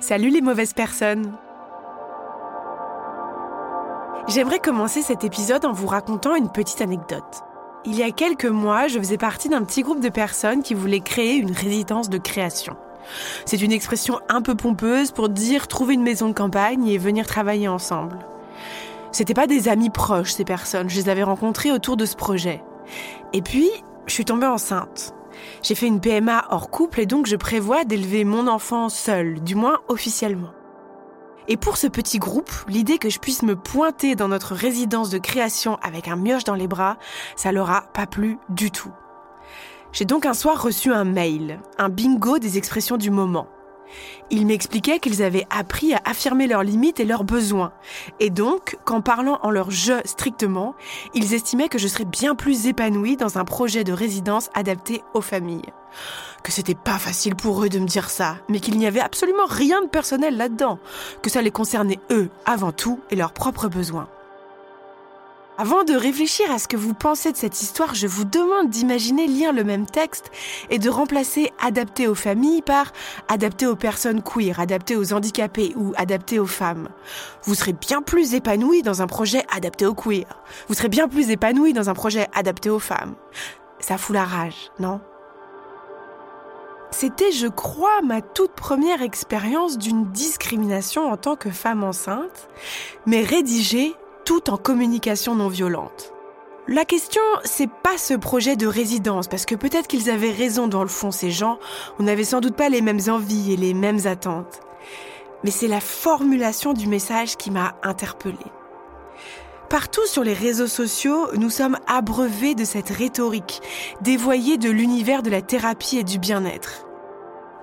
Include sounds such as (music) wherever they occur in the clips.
Salut les mauvaises personnes. J'aimerais commencer cet épisode en vous racontant une petite anecdote. Il y a quelques mois, je faisais partie d'un petit groupe de personnes qui voulaient créer une résidence de création. C'est une expression un peu pompeuse pour dire trouver une maison de campagne et venir travailler ensemble. C'était pas des amis proches, ces personnes, je les avais rencontrées autour de ce projet. Et puis, je suis tombée enceinte. J'ai fait une PMA hors couple et donc je prévois d'élever mon enfant seul, du moins officiellement. Et pour ce petit groupe, l'idée que je puisse me pointer dans notre résidence de création avec un mioche dans les bras, ça leur a pas plu du tout. J'ai donc un soir reçu un mail, un bingo des expressions du moment. Ils m'expliquaient qu'ils avaient appris à affirmer leurs limites et leurs besoins. Et donc, qu'en parlant en leur jeu strictement, ils estimaient que je serais bien plus épanouie dans un projet de résidence adapté aux familles. Que c'était pas facile pour eux de me dire ça, mais qu'il n'y avait absolument rien de personnel là-dedans. Que ça les concernait eux avant tout et leurs propres besoins. Avant de réfléchir à ce que vous pensez de cette histoire, je vous demande d'imaginer lire le même texte et de remplacer adapté aux familles par adapté aux personnes queer, adapté aux handicapés ou adapté aux femmes. Vous serez bien plus épanoui dans un projet adapté aux queer. Vous serez bien plus épanoui dans un projet adapté aux femmes. Ça fout la rage, non? C'était, je crois, ma toute première expérience d'une discrimination en tant que femme enceinte, mais rédigée tout en communication non violente. La question, c'est pas ce projet de résidence, parce que peut-être qu'ils avaient raison dans le fond, ces gens, on n'avait sans doute pas les mêmes envies et les mêmes attentes. Mais c'est la formulation du message qui m'a interpellée. Partout sur les réseaux sociaux, nous sommes abreuvés de cette rhétorique, dévoyée de l'univers de la thérapie et du bien-être.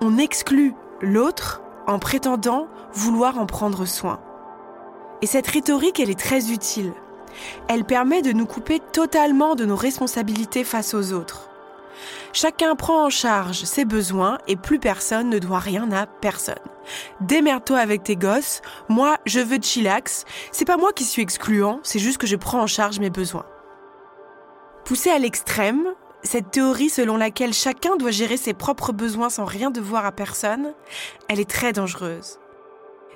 On exclut l'autre en prétendant vouloir en prendre soin. Et cette rhétorique, elle est très utile. Elle permet de nous couper totalement de nos responsabilités face aux autres. Chacun prend en charge ses besoins et plus personne ne doit rien à personne. Démerde-toi avec tes gosses, moi je veux chillax, c'est pas moi qui suis excluant, c'est juste que je prends en charge mes besoins. Poussée à l'extrême, cette théorie selon laquelle chacun doit gérer ses propres besoins sans rien devoir à personne, elle est très dangereuse.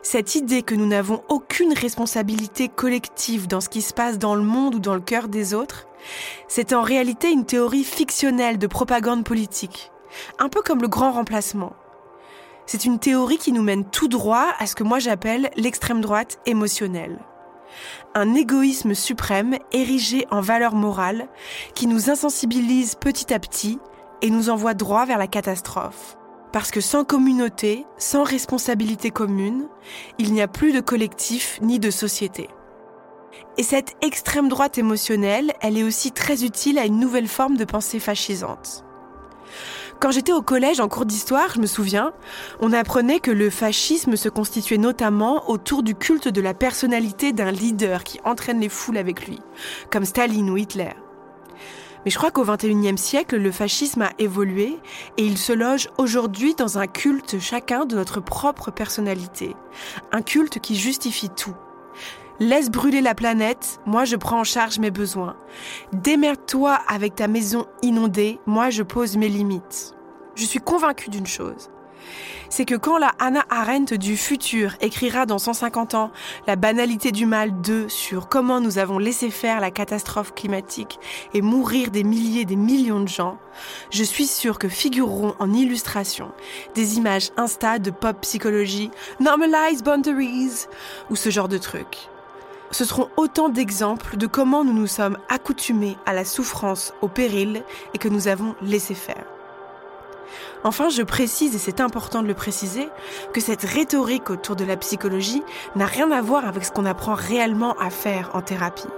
Cette idée que nous n'avons aucune responsabilité collective dans ce qui se passe dans le monde ou dans le cœur des autres, c'est en réalité une théorie fictionnelle de propagande politique, un peu comme le grand remplacement. C'est une théorie qui nous mène tout droit à ce que moi j'appelle l'extrême droite émotionnelle. Un égoïsme suprême érigé en valeur morale qui nous insensibilise petit à petit et nous envoie droit vers la catastrophe. Parce que sans communauté, sans responsabilité commune, il n'y a plus de collectif ni de société. Et cette extrême droite émotionnelle, elle est aussi très utile à une nouvelle forme de pensée fascisante. Quand j'étais au collège en cours d'histoire, je me souviens, on apprenait que le fascisme se constituait notamment autour du culte de la personnalité d'un leader qui entraîne les foules avec lui, comme Staline ou Hitler. Mais je crois qu'au XXIe siècle, le fascisme a évolué et il se loge aujourd'hui dans un culte chacun de notre propre personnalité. Un culte qui justifie tout. Laisse brûler la planète, moi je prends en charge mes besoins. Démerde-toi avec ta maison inondée, moi je pose mes limites. Je suis convaincue d'une chose c'est que quand la Hannah Arendt du futur écrira dans 150 ans La banalité du mal 2 sur comment nous avons laissé faire la catastrophe climatique et mourir des milliers, des millions de gens, je suis sûre que figureront en illustration des images Insta de pop psychologie, Normalize Boundaries ou ce genre de trucs. Ce seront autant d'exemples de comment nous nous sommes accoutumés à la souffrance, au péril et que nous avons laissé faire. Enfin, je précise, et c'est important de le préciser, que cette rhétorique autour de la psychologie n'a rien à voir avec ce qu'on apprend réellement à faire en thérapie.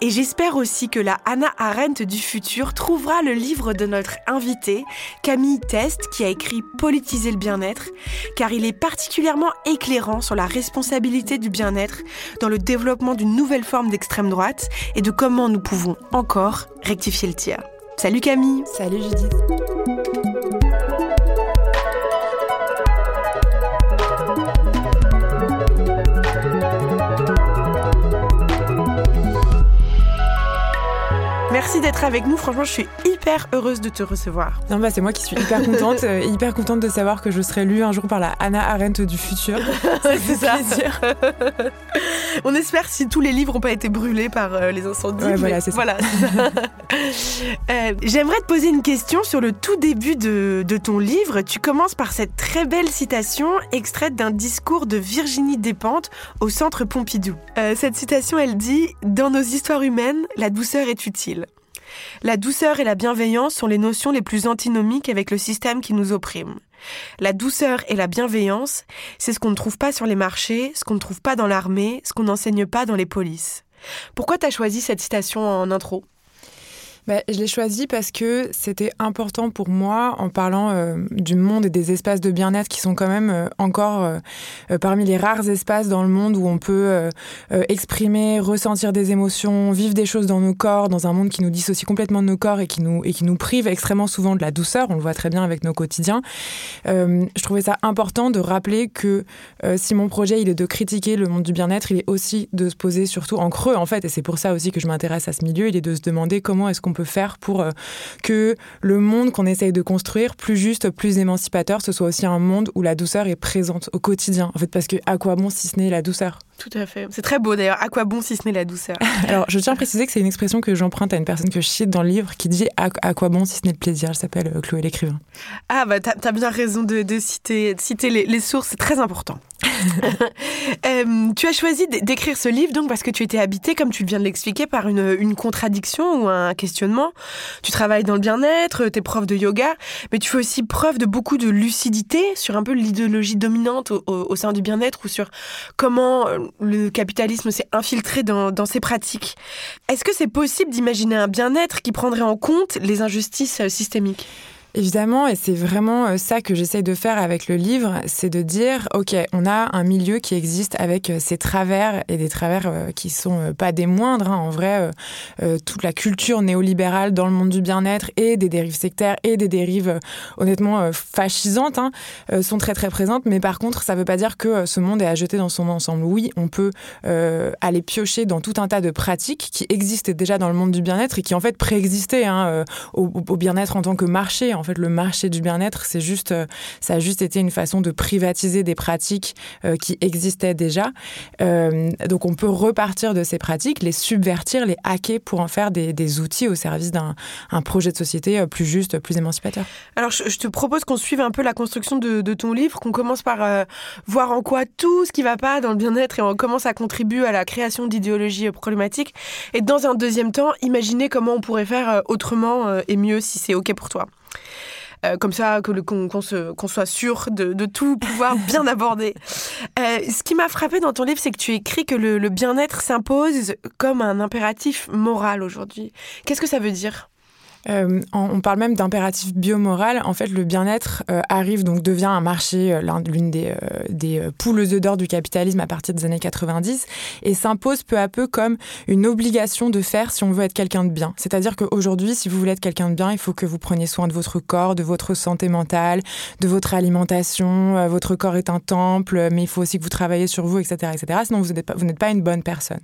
Et j'espère aussi que la Anna Arendt du futur trouvera le livre de notre invitée, Camille Test, qui a écrit Politiser le bien-être, car il est particulièrement éclairant sur la responsabilité du bien-être dans le développement d'une nouvelle forme d'extrême droite et de comment nous pouvons encore rectifier le tir. Salut Camille Salut Judith Merci d'être avec nous. Franchement, je suis hyper heureuse de te recevoir. Non, bah, c'est moi qui suis hyper contente, (laughs) euh, hyper contente de savoir que je serai lue un jour par la Anna Arendt du futur. (laughs) c'est ça. (laughs) On espère si tous les livres n'ont pas été brûlés par euh, les incendies. voilà, c'est ça. Euh, j'aimerais te poser une question sur le tout début de, de, ton livre. Tu commences par cette très belle citation extraite d'un discours de Virginie Despentes au Centre Pompidou. cette citation, elle dit Dans nos histoires humaines, la douceur est utile. La douceur et la bienveillance sont les notions les plus antinomiques avec le système qui nous opprime. La douceur et la bienveillance, c'est ce qu'on ne trouve pas sur les marchés, ce qu'on ne trouve pas dans l'armée, ce qu'on n'enseigne pas dans les polices. Pourquoi tu as choisi cette citation en intro? Bah, je l'ai choisi parce que c'était important pour moi, en parlant euh, du monde et des espaces de bien-être qui sont quand même euh, encore euh, parmi les rares espaces dans le monde où on peut exprimer, ressentir des émotions, vivre des choses dans nos corps, dans un monde qui nous dissocie complètement de nos corps et qui nous, et qui nous prive extrêmement souvent de la douceur. On le voit très bien avec nos quotidiens. je trouvais ça important de rappeler que si mon projet il est de critiquer le monde du bien-être, il est aussi de se poser surtout en creux en fait, et c'est pour ça aussi que je m'intéresse à ce milieu, il est de se demander comment est-ce qu'on peut faire pour euh, que le monde qu'on essaye de construire, plus juste, plus émancipateur, ce soit aussi un monde où la douceur est présente au quotidien. En fait, parce que à quoi bon si ce n'est la douceur? Tout à fait. C'est très beau d'ailleurs. À quoi bon si ce n'est la douceur? (laughs) Alors, je tiens à préciser que c'est une expression que j'emprunte à une personne que je cite dans le livre qui dit à, quoi bon si ce n'est le plaisir. Elle s'appelle euh, Chloé l'écrivain. Ah, bah, t'as as bien raison de, citer, citer les, les sources, c'est très important. (laughs) (laughs) Euh, tu as choisi d'écrire ce livre donc parce que tu étais habité, comme tu viens de l'expliquer, par une, une, contradiction ou un questionnement. Tu travailles dans le bien-être, tu es prof de yoga, mais tu fais aussi preuve de beaucoup de lucidité sur un peu l'idéologie dominante au, sein du bien-être ou sur comment euh, le capitalisme s'est infiltré dans, ses pratiques. Est-ce que c'est possible d'imaginer un bien-être qui prendrait en compte les injustices euh, systémiques? Évidemment, et c'est vraiment euh, ça que j'essaye de faire avec le livre, c'est de dire, OK, on a un milieu qui existe avec euh, ses travers et des travers euh, qui sont pas des moindres. Hein. En vrai, toute la culture néolibérale dans le monde du bien-être et des dérives sectaires et des dérives honnêtement fascisantes hein, sont très très présentes. Mais par contre, ça ne veut pas dire que ce monde est à jeter dans son ensemble. Oui, on peut aller piocher dans tout un tas de pratiques qui existaient déjà dans le monde du bien-être et qui en fait préexistaient hein, au, bien-être en tant que marché. En fait, le marché du bien-être, c'est juste, euh, ça a juste été une façon de privatiser des pratiques euh, qui existaient déjà. Euh, donc, on peut repartir de ces pratiques, les subvertir, les hacker pour en faire des, outils au service d'un projet de société plus juste, plus émancipateur. Alors, je, te propose qu'on suive un peu la construction de, ton livre, qu'on commence par voir en quoi tout ce qui va pas dans le bien-être et on commence à contribuer à la création d'idéologies problématiques. Et dans un deuxième temps, imaginer comment on pourrait faire autrement et mieux si c'est OK pour toi. Euh, comme ça qu'on soit sûr de, tout pouvoir (laughs) bien aborder. Euh, ce qui m'a frappé dans ton livre, c'est que tu écris que le bien-être s'impose comme un impératif moral aujourd'hui. Qu'est-ce que ça veut dire? Euh, on parle même d'impératif biomoral. En fait, le bien-être euh, arrive, donc devient un marché, euh, l'une des, des poules d'or du capitalisme à partir des années 90, et s'impose peu à peu comme une obligation de faire si on veut être quelqu'un de bien. C'est-à-dire qu'aujourd'hui, si vous voulez être quelqu'un de bien, il faut que vous preniez soin de votre corps, de votre santé mentale, de votre alimentation. votre corps est un temple, mais il faut aussi que vous travaillez sur vous, etc. etc. sinon, vous n'êtes pas, une bonne personne.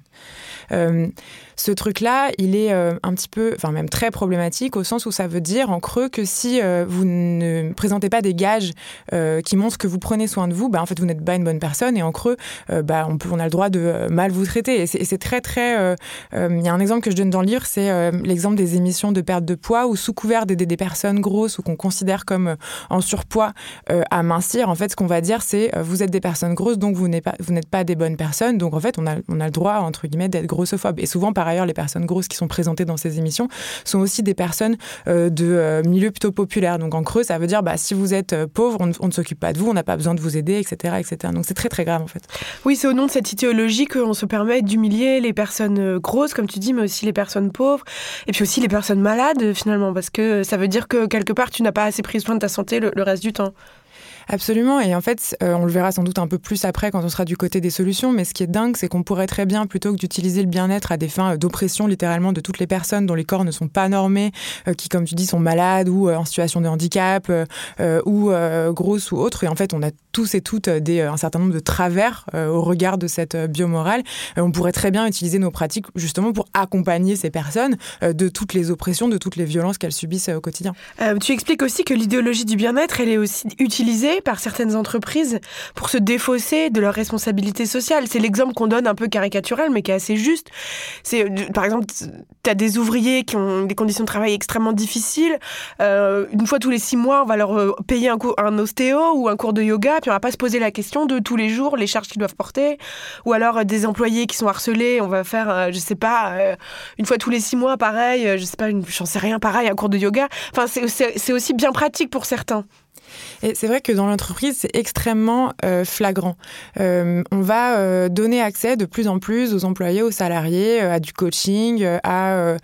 Ce truc-là, il est un petit peu, enfin même très problématique au sens où ça veut dire en creux que si euh, vous ne présentez pas des gages euh, qui montrent que vous prenez soin de vous, bah, en fait vous n'êtes pas une bonne personne et en creux, euh, bah, on, a le droit de mal vous traiter. Et c'est très très... Il y a un exemple que je donne dans le livre, c'est l'exemple des émissions de perte de poids où sous couvert d'aider des personnes grosses ou qu'on considère comme en surpoids à mincir, en fait ce qu'on va dire c'est vous êtes des personnes grosses donc vous n'êtes pas, pas des bonnes personnes. Donc en fait on a, on a le droit entre guillemets d'être grossophobe. Et souvent ailleurs les personnes grosses qui sont présentées dans ces émissions sont aussi des personnes personnes de milieux plutôt populaires. Donc en creux, ça veut dire bah, si vous êtes pauvre, on, ne s'occupe pas de vous, on n'a pas besoin de vous aider, etc. etc. Donc c'est très très grave en fait. Oui, c'est au nom de cette idéologie qu'on se permet d'humilier les personnes grosses, comme tu dis, mais aussi les personnes pauvres, et puis aussi les personnes malades finalement, parce que ça veut dire que quelque part tu n'as pas assez pris soin de ta santé le reste du temps. Absolument. Et en fait, euh, on le verra sans doute un peu plus après quand on sera du côté des solutions. Mais ce qui est dingue, c'est qu'on pourrait très bien, plutôt que d'utiliser le bien-être à des fins euh, d'oppression littéralement de toutes les personnes dont les corps ne sont pas normés, euh, qui, comme tu dis, sont malades ou en situation de handicap ou grosses ou autres. Et en fait, on a tous et toutes un certain nombre de travers au regard de cette biomorale. on pourrait très bien utiliser nos pratiques justement pour accompagner ces personnes de toutes les oppressions, de toutes les violences qu'elles subissent au quotidien. tu expliques aussi que l'idéologie du bien-être, elle est aussi utilisée par certaines entreprises pour se défausser de leurs responsabilités sociales. C'est l'exemple qu'on donne un peu caricatural, mais qui est assez juste. C'est, euh, par exemple, tu as des ouvriers qui ont des conditions de travail extrêmement difficiles. Euh, une fois tous les six mois, on va leur euh, payer un, cours, ostéo ou un cours de yoga, puis on va pas se poser la question de tous les jours les charges qu'ils doivent porter. Ou alors des employés qui sont harcelés, on va faire, je sais pas, une fois tous les six mois, pareil, je sais pas, j'en sais rien, pareil, un cours de yoga. Enfin, c'est aussi bien pratique pour certains. Et c'est vrai que dans l'entreprise, c'est extrêmement euh, flagrant. Euh, on va euh, donner accès de plus en plus aux employés, aux salariés, à du coaching, à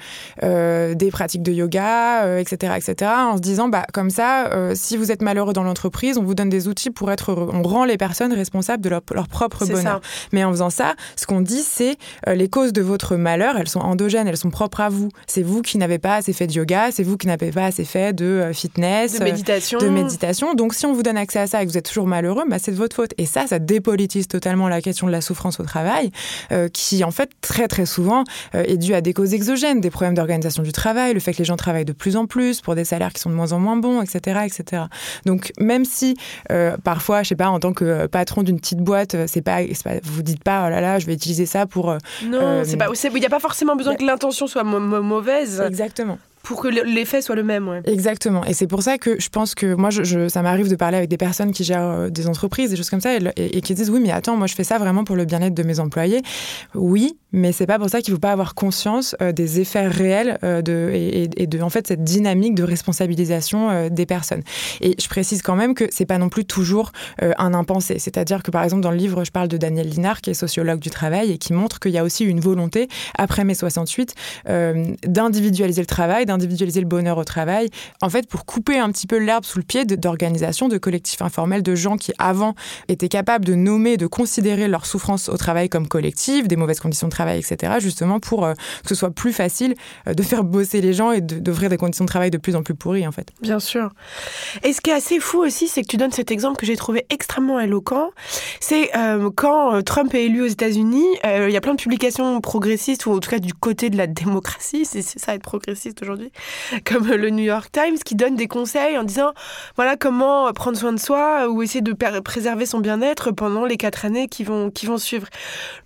des pratiques de yoga, etc., etc., en se disant, bah, comme ça, si vous êtes malheureux dans l'entreprise, on vous donne des outils pour être heureux. On rend les personnes responsables de leur, propre bonheur. Mais en faisant ça, ce qu'on dit, c'est les causes de votre malheur, elles sont endogènes, elles sont propres à vous. C'est vous qui n'avez pas assez fait de yoga, c'est vous qui n'avez pas assez fait de fitness, de méditation. De méditation. Donc, si on vous donne accès à ça et que vous êtes toujours malheureux, bah, c'est de votre faute. Et ça, ça dépolitise totalement la question de la souffrance au travail, euh, qui, en fait, très, très souvent euh, est due à des causes exogènes, des problèmes d'organisation du travail, le fait que les gens travaillent de plus en plus pour des salaires qui sont de moins en moins bons, etc. etc. Donc, même si, euh, parfois, je sais pas, en tant que patron d'une petite boîte, c'est pas, pas, vous dites pas, oh là là, je vais utiliser ça pour. non, c'est pas, il n'y a pas forcément besoin que l'intention soit mauvaise. Exactement pour que l'effet soit le même. Ouais. Exactement. Et c'est pour ça que je pense que moi, ça m'arrive de parler avec des personnes qui gèrent euh, des entreprises, des choses comme ça, et, qui disent oui, mais attends, moi je fais ça vraiment pour le bien-être de mes employés. Oui, mais c'est pas pour ça qu'il faut pas avoir conscience euh, des effets réels euh, de, et, de en fait cette dynamique de responsabilisation des personnes. Et je précise quand même que c'est pas non plus toujours un impensé. C'est-à-dire que par exemple dans le livre, je parle de Daniel Linard, qui est sociologue du travail et qui montre qu'il y a aussi une volonté après mai 68 d'individualiser le travail, individualiser le bonheur au travail, en fait, pour couper un petit peu l'herbe sous le pied d'organisations, de collectifs informels, de gens qui, avant, étaient capables de nommer, de considérer leur souffrance au travail comme collective, des mauvaises conditions de travail, etc., justement pour euh, que ce soit plus facile euh, de faire bosser les gens et d'offrir des conditions de travail de plus en plus pourries, en fait. Bien sûr. Et ce qui est assez fou aussi, c'est que tu donnes cet exemple que j'ai trouvé extrêmement éloquent. C'est euh, quand Trump est élu aux États-Unis, il y a plein de publications progressistes, ou en tout cas du côté de la démocratie, (laughs) c'est ça être progressiste aujourd'hui, (laughs) comme le New York Times, qui donne des conseils en disant voilà comment prendre soin de soi ou essayer de préserver son bien-être pendant les quatre années qui vont, qui vont suivre.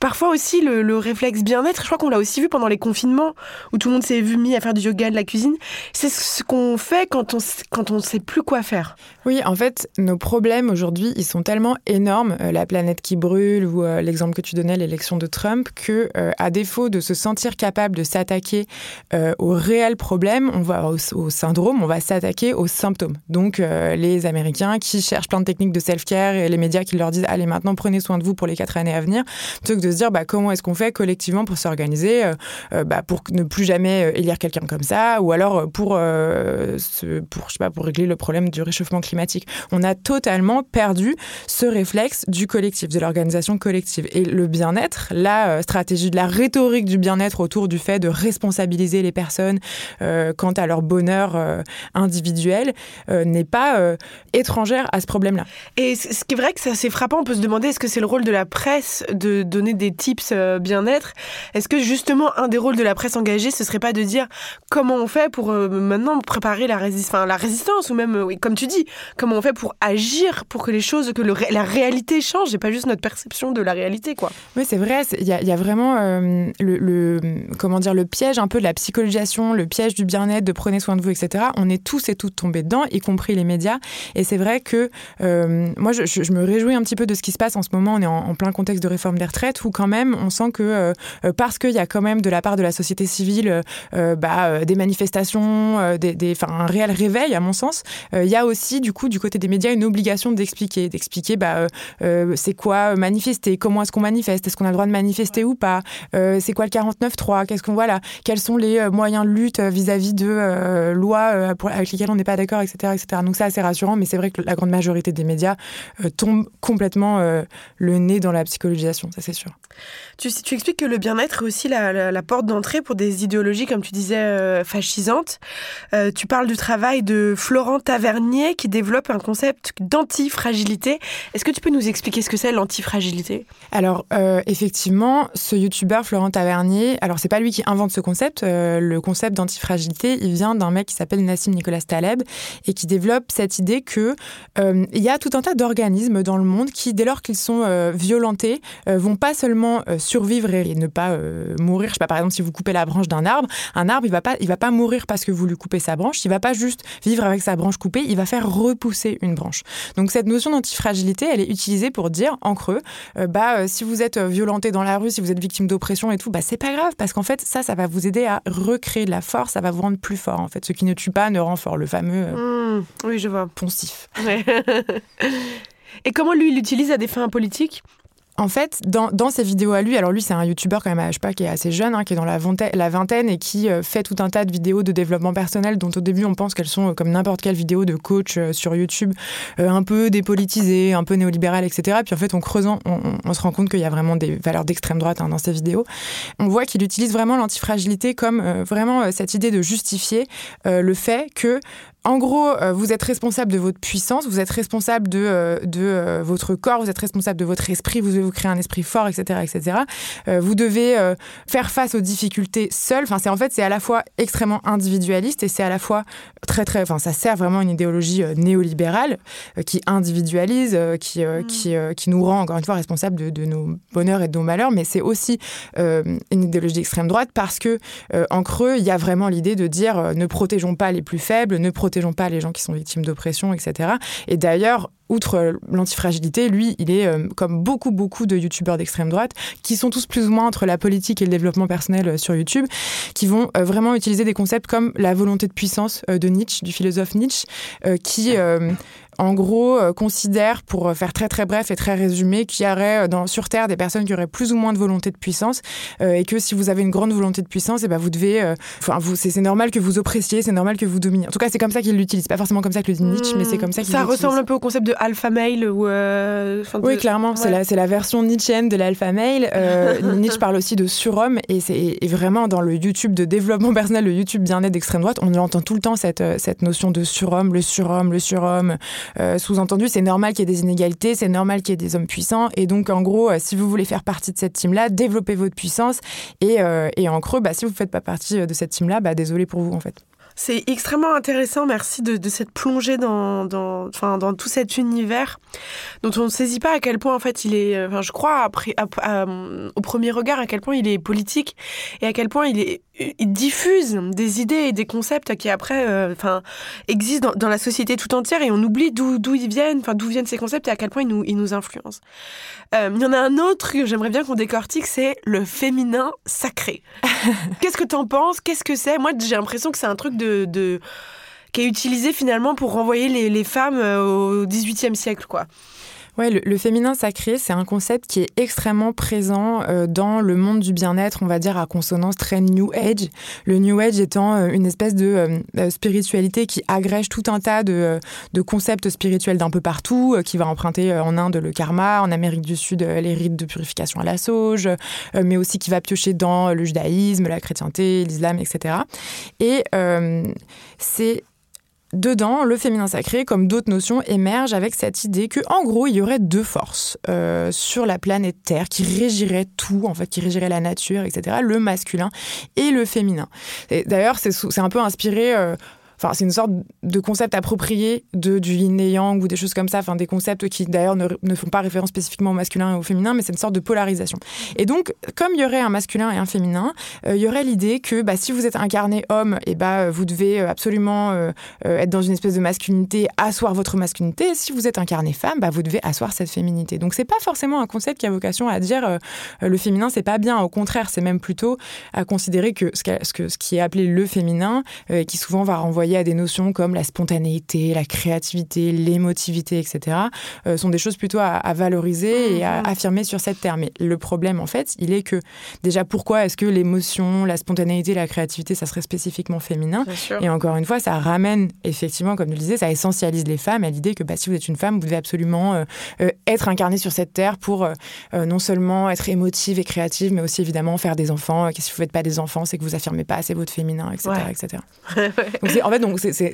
Parfois aussi, le, réflexe bien-être, je crois qu'on l'a aussi vu pendant les confinements, où tout le monde s'est vu mis à faire du yoga, de la cuisine. C'est ce qu'on fait quand on quand on sait plus quoi faire. Oui, en fait, nos problèmes aujourd'hui, ils sont tellement énormes, euh, la planète qui brûle ou euh, l'exemple que tu donnais, l'élection de Trump, que euh, à défaut de se sentir capable de s'attaquer aux réels problèmes on va au, syndrome, on va s'attaquer aux symptômes. Donc euh, les Américains qui cherchent plein de techniques de self-care et les médias qui leur disent allez maintenant prenez soin de vous pour les quatre années à venir, plutôt que de se dire bah, comment est-ce qu'on fait collectivement pour s'organiser, euh, euh, bah, pour ne plus jamais élire quelqu'un comme ça, ou alors pour, pas, pour régler le problème du réchauffement climatique. On a totalement perdu ce réflexe du collectif, de l'organisation collective. Et le bien-être, la stratégie de la rhétorique du bien-être autour du fait de responsabiliser les personnes, quant à leur bonheur euh, individuel euh, n'est pas étrangère à ce problème-là. Et ce qui est vrai que c'est assez frappant, on peut se demander est-ce que c'est le rôle de la presse de donner des tips bien-être? Est-ce que justement un des rôles de la presse engagée, ce serait pas de dire comment on fait pour maintenant préparer la, la résistance ou même, comme tu dis, comment on fait pour agir pour que les choses, que la réalité change et pas juste notre perception de la réalité, quoi? Oui, c'est vrai. Il y, a vraiment le, comment dire le piège un peu de la psychologisation, le piège du bien-être, de prenez soin de vous, etc. On est tous et toutes tombés dedans, y compris les médias. Et c'est vrai que moi, je, me réjouis un petit peu de ce qui se passe en ce moment. On est en, plein contexte de réforme des retraites où quand même, on sent que parce qu'il y a quand même de la part de la société civile bah, des manifestations, des, des, un réel réveil, à mon sens, il y a aussi du coup du côté des médias une obligation d'expliquer, d'expliquer bah, c'est quoi manifester, comment est-ce qu'on manifeste, est-ce qu'on a le droit de manifester ou pas, c'est quoi le 49.3, qu'est-ce qu'on voilà, quels sont les moyens de lutte vis-à-vis de lois avec lesquelles on n'est pas d'accord, etc., etc. Donc c'est assez rassurant, mais c'est vrai que la grande majorité des médias tombent complètement le nez dans la psychologisation, ça c'est sûr. Tu, expliques que le bien-être est aussi la, porte d'entrée pour des idéologies, comme tu disais, fascisantes. tu parles du travail de Florent Tavernier qui développe un concept d'antifragilité. Est-ce que tu peux nous expliquer ce que c'est l'antifragilité? Alors euh, effectivement, ce youtubeur Florent Tavernier, alors c'est pas lui qui invente ce concept. Euh, le concept d'antifragilité, il vient d'un mec qui s'appelle Nassim Nicolas Taleb et qui développe cette idée que euh, il y a tout un tas d'organismes dans le monde qui, dès lors qu'ils sont violentés, vont pas seulement survivre et ne pas mourir. Je sais pas, par exemple, si vous coupez la branche d'un arbre, un arbre il va pas, il va pas mourir parce que vous lui coupez sa branche. Il va pas juste vivre avec sa branche coupée, il va faire repousser une branche. Donc cette notion d'antifragilité, elle est utilisée pour dire en creux, euh, bah euh, si vous êtes euh, violenté dans la rue, si vous êtes victime d'oppression et tout, bah c'est pas grave parce qu'en fait ça, ça va vous aider à recréer de la force, ça va vous rendre plus fort en fait. Ce qui ne tue pas ne rend fort, le fameux. Mmh, oui, je vois. Poncif. (laughs) Et comment lui, il l'utilise à des fins politiques? En fait, dans, ses vidéos à lui, alors lui c'est un youtubeur quand même, je sais pas, qui est assez jeune, hein, qui est dans la vingtaine, la vingtaine et qui euh, fait tout un tas de vidéos de développement personnel dont au début on pense qu'elles sont euh, comme n'importe quelle vidéo de coach euh, sur YouTube, un peu dépolitisée, un peu néolibérale, etc. Puis en fait, en creusant, on, se rend compte qu'il y a vraiment des valeurs d'extrême droite hein, dans ses vidéos. On voit qu'il utilise vraiment l'antifragilité comme vraiment cette idée de justifier le fait que en gros, euh, vous êtes responsable de votre puissance, vous êtes responsable de, euh, de euh, votre corps, vous êtes responsable de votre esprit, vous devez vous créer un esprit fort, etc., etc. vous devez faire face aux difficultés seul. Enfin, c'est en fait, c'est à la fois extrêmement individualiste et c'est à la fois très, très. Enfin, ça sert vraiment une idéologie néolibérale qui individualise, qui, mm. qui, qui nous rend encore une fois responsables de, de, nos bonheurs et de nos malheurs. Mais c'est aussi une idéologie d'extrême droite parce que en creux, il y a vraiment l'idée de dire ne protégeons pas les plus faibles, ne protégeons protégeons pas les gens qui sont victimes d'oppression, etc. Et d'ailleurs, outre l'antifragilité, lui, il est euh, comme beaucoup, beaucoup de youtubeurs d'extrême droite, qui sont tous plus ou moins entre la politique et le développement personnel euh, sur YouTube, qui vont euh, vraiment utiliser des concepts comme la volonté de puissance de Nietzsche, du philosophe Nietzsche, qui en gros, euh, considère, pour euh, faire très très bref et très résumé, qu'il y aurait euh, dans, sur Terre des personnes qui auraient plus ou moins de volonté de puissance et que si vous avez une grande volonté de puissance, et eh ben vous devez, enfin vous, c'est normal que vous oppressiez, c'est normal que vous dominiez. En tout cas, c'est comme ça qu'il l'utilise, pas forcément comme ça que le dit Nietzsche, mais c'est comme ça qu'il Ça ressemble un peu au concept de alpha male ou. Oui, clairement, c'est la, la version nietzschéenne de l'alpha male. (laughs) Nietzsche parle aussi de surhomme et c'est vraiment dans le YouTube de développement (laughs) personnel, le YouTube bien-être d'extrême droite, on entend tout le temps cette, cette notion de surhomme, le surhomme, le surhomme. Euh, sous-entendu, c'est normal qu'il y ait des inégalités, c'est normal qu'il y ait des hommes puissants. Et donc, en gros, euh, si vous voulez faire partie de cette team-là, développez votre puissance. Et, euh, et en creux, bah, si vous ne faites pas partie de cette team-là, bah, désolé pour vous, en fait. C'est extrêmement intéressant, merci de, cette plongée dans, dans, enfin, dans tout cet univers dont on ne saisit pas à quel point en fait il est, enfin, je crois après, au premier regard à quel point il est politique et à quel point il est il diffuse des idées et des concepts qui après euh, enfin existent dans, la société tout entière et on oublie d'où ils viennent enfin d'où viennent ces concepts et à quel point ils nous, ils nous influencent. Euh, il y en a un autre que j'aimerais bien qu'on décortique, c'est le féminin sacré. (laughs) Qu'est-ce que t'en penses? Qu'est-ce que c'est? Moi j'ai l'impression que c'est un truc qui est utilisé finalement pour renvoyer les, les femmes euh, au XVIIIe siècle quoi. Le, féminin sacré, c'est un concept qui est extrêmement présent euh, dans le monde du bien-être, on va dire à consonance très New Age. Le New Age étant euh, une espèce de euh, spiritualité qui agrège tout un tas de, de concepts spirituels d'un peu partout, qui va emprunter en Inde le karma, en Amérique du Sud les rites de purification à la sauge, mais aussi qui va piocher dans le judaïsme, la chrétienté, l'islam, etc. Et c'est dedans, le féminin sacré, comme d'autres notions, émerge avec cette idée que, en gros, il y aurait deux forces euh, sur la planète Terre qui régiraient tout, en fait, qui régiraient la nature, etc. Le masculin et le féminin. D'ailleurs, c'est un peu inspiré. Euh, c'est une sorte de concept approprié de, du yin et yang ou des choses comme ça, enfin, des concepts qui d'ailleurs ne, ne, font pas référence spécifiquement au masculin et au féminin, mais c'est une sorte de polarisation. Et donc, comme il y aurait un masculin et un féminin, euh, il y aurait l'idée que bah, si vous êtes incarné homme, et bah, vous devez absolument euh, être dans une espèce de masculinité, asseoir votre masculinité. Si vous êtes incarné femme, bah, vous devez asseoir cette féminité. Donc, c'est pas forcément un concept qui a vocation à dire le féminin, c'est pas bien. Au contraire, c'est même plutôt à considérer que ce, que, ce qui est appelé le féminin, qui souvent va renvoyer à des notions comme la spontanéité, la créativité, l'émotivité, etc., euh, sont des choses plutôt à, valoriser et à mhm. affirmer sur cette terre. Mais le problème, en fait, il est que déjà, pourquoi est-ce que l'émotion, la spontanéité, la créativité, ça serait spécifiquement féminin Et encore une fois, ça ramène effectivement, comme je le disais, ça essentialise les femmes à l'idée que bah, si vous êtes une femme, vous devez absolument euh, euh, être incarnée sur cette terre pour non seulement être émotive et créative, mais aussi évidemment faire des enfants. Que si vous ne faites pas des enfants, c'est que vous affirmez pas assez votre féminin, etc. etc. (laughs) donc en fait, donc c'est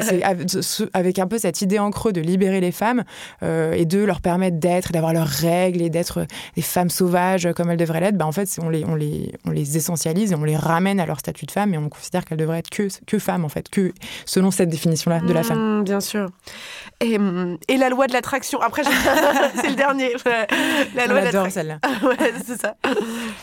avec un peu cette idée en creux de libérer les femmes euh, et de leur permettre d'être, d'avoir leurs règles et d'être des femmes sauvages comme elles devraient l'être, bah en fait, on les, on, les, on les essentialise et on les ramène à leur statut de femme et on considère qu'elles devraient être que, que femmes, en fait, que selon cette définition-là de la femme. Mmh, bien sûr. Et, mmh, et, la loi de l'attraction. Après, (laughs) c'est le dernier. La loi on celle-là. (laughs) ouais, c'est ça.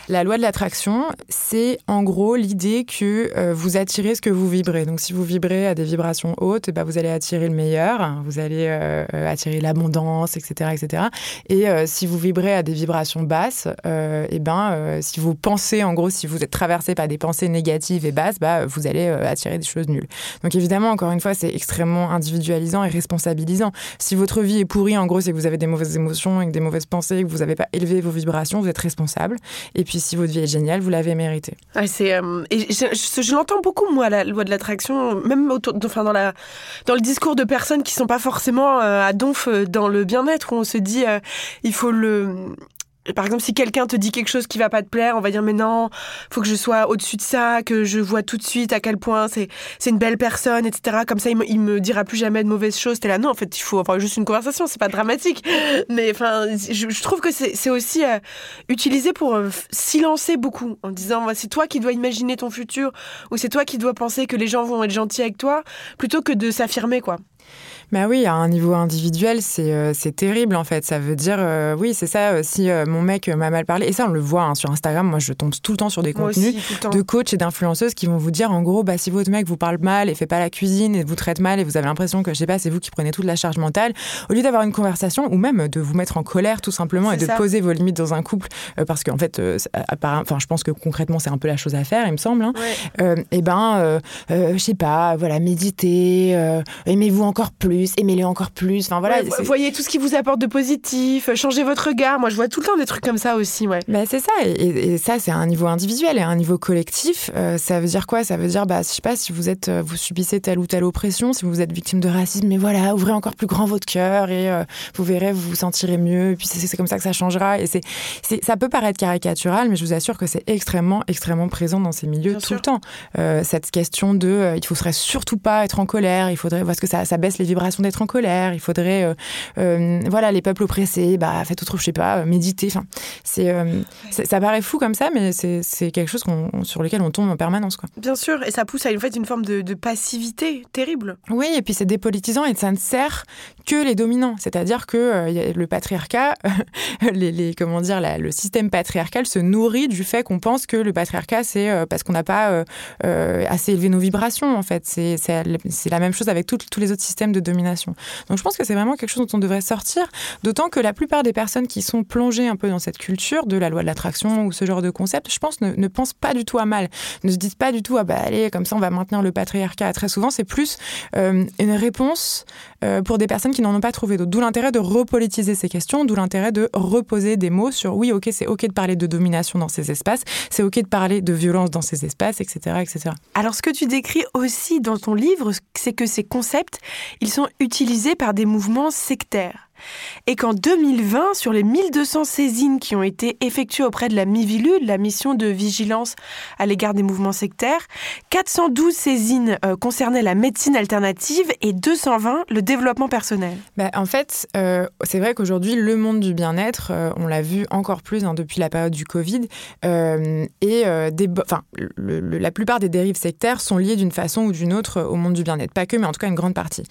La loi de l'attraction, c'est en gros l'idée que euh, vous attirez ce que vous vibrez. Donc, si vous vibrez à des vibrations hautes, bah, vous allez attirer le meilleur, vous allez euh, euh, attirer l'abondance, etc., etc. Et si vous vibrez à des vibrations basses, et ben, si vous pensez, en gros, si vous êtes traversé par des pensées négatives et basses, bah, vous allez attirer des choses nulles. Donc, évidemment, encore une fois, c'est extrêmement individualisant et responsabilisant. Si votre vie est pourrie, en gros, c'est que vous avez des mauvaises émotions et des mauvaises pensées, que vous n'avez pas élevé vos vibrations, vous êtes responsable. Et puis, si votre vie est géniale, vous l'avez mérité. c'est, et je, je l'entends beaucoup, moi, la loi de l'attraction, même autour, enfin, dans le discours de personnes qui sont pas forcément euh, à donf euh, dans le bien-être où on se dit euh, il faut le par exemple, si quelqu'un te dit quelque chose qui va pas te plaire, on va dire mais non, faut que je sois au-dessus de ça, que je vois tout de suite à quel point c'est c'est une belle personne, etc. Comme ça, il me, me dira plus jamais de mauvaises choses. T'es là, non, en fait, il faut avoir juste une conversation, c'est pas dramatique. Mais enfin, je, trouve que c'est aussi euh, utilisé pour euh, silencer beaucoup, en disant c'est toi qui dois imaginer ton futur ou c'est toi qui dois penser que les gens vont être gentils avec toi, plutôt que de s'affirmer quoi. Bah oui, à un niveau individuel, c'est euh, terrible en fait. Ça veut dire, euh, oui, c'est ça, euh, si mon mec m'a mal parlé, et ça on le voit hein, sur Instagram, moi je tombe tout le temps sur des contenus de coachs et d'influenceuses qui vont vous dire en gros, bah, si votre mec vous parle mal et fait pas la cuisine et vous traite mal et vous avez l'impression que, je sais pas, c'est vous qui prenez toute la charge mentale, au lieu d'avoir une conversation ou même de vous mettre en colère tout simplement et de poser vos limites dans un couple, parce qu'en fait, enfin, je pense que concrètement c'est un peu la chose à faire, il me semble, hein, et ben, je sais pas, voilà, méditez, aimez-vous encore plus aimez-les encore plus. Enfin voilà. voyez tout ce qui vous apporte de positif, euh, changez votre regard. Moi, je vois tout le temps des trucs comme ça aussi, ouais. Mais c'est ça, et, ça, c'est un niveau individuel et un niveau collectif. Euh, ça veut dire quoi? Ça veut dire, bah, je sais pas, si vous êtes, euh, vous subissez telle ou telle oppression, si vous êtes victime de racisme, mais voilà, ouvrez encore plus grand votre cœur et vous verrez, vous vous sentirez mieux. Et puis c'est comme ça que ça changera. Et c'est, ça peut paraître caricatural, mais je vous assure que c'est extrêmement, extrêmement présent dans ces milieux tout le temps. cette question de, il faudrait surtout pas être en colère. Il faudrait parce que ça, ça baisse les vibrations d'être en colère, il faudrait, euh, euh, voilà, les peuples oppressés, bah, faites autre, je sais pas, euh, méditer. Enfin, c'est, ça paraît fou comme ça, mais c'est, quelque chose sur lequel on tombe en permanence, quoi. Bien sûr, et ça pousse à une, fait, une forme de, passivité terrible. Oui, et puis c'est dépolitisant et ça ne sert que les dominants. C'est-à-dire que le patriarcat, (laughs) les, comment dire, le système patriarcal se nourrit du fait qu'on pense que le patriarcat, c'est parce qu'on n'a pas assez élevé nos vibrations, en fait. C'est, c'est, la même chose avec tous les autres systèmes de domination donc je pense que c'est vraiment quelque chose dont on devrait sortir, d'autant que la plupart des personnes qui sont plongées un peu dans cette culture de la loi de l'attraction ou ce genre de concept, je pense, ne, pensent pas du tout à mal, ne se disent pas du tout, ah bah allez, comme ça on va maintenir le patriarcat. Très souvent, c'est plus euh, une réponse euh, pour des personnes qui n'en ont pas trouvé d'autres. D'où l'intérêt de repolitiser ces questions, d'où l'intérêt de reposer des mots sur oui, ok, c'est ok de parler de domination dans ces espaces, c'est ok de parler de violence dans ces espaces, etc., etc. Alors ce que tu décris aussi dans ton livre, c'est que ces concepts, ils sont utilisés par des mouvements sectaires. Et qu'en 2020, sur les 1200 saisines qui ont été effectuées auprès de la MIVILU, la mission de vigilance à l'égard des mouvements sectaires, 412 saisines euh, concernaient la médecine alternative et 220 le développement personnel. Bah, en fait, euh, c'est vrai qu'aujourd'hui, le monde du bien-être, euh, on l'a vu encore plus hein, depuis la période du Covid, et des, la plupart des dérives sectaires sont liées d'une façon ou d'une autre au monde du bien-être. Pas que, mais en tout cas une grande partie.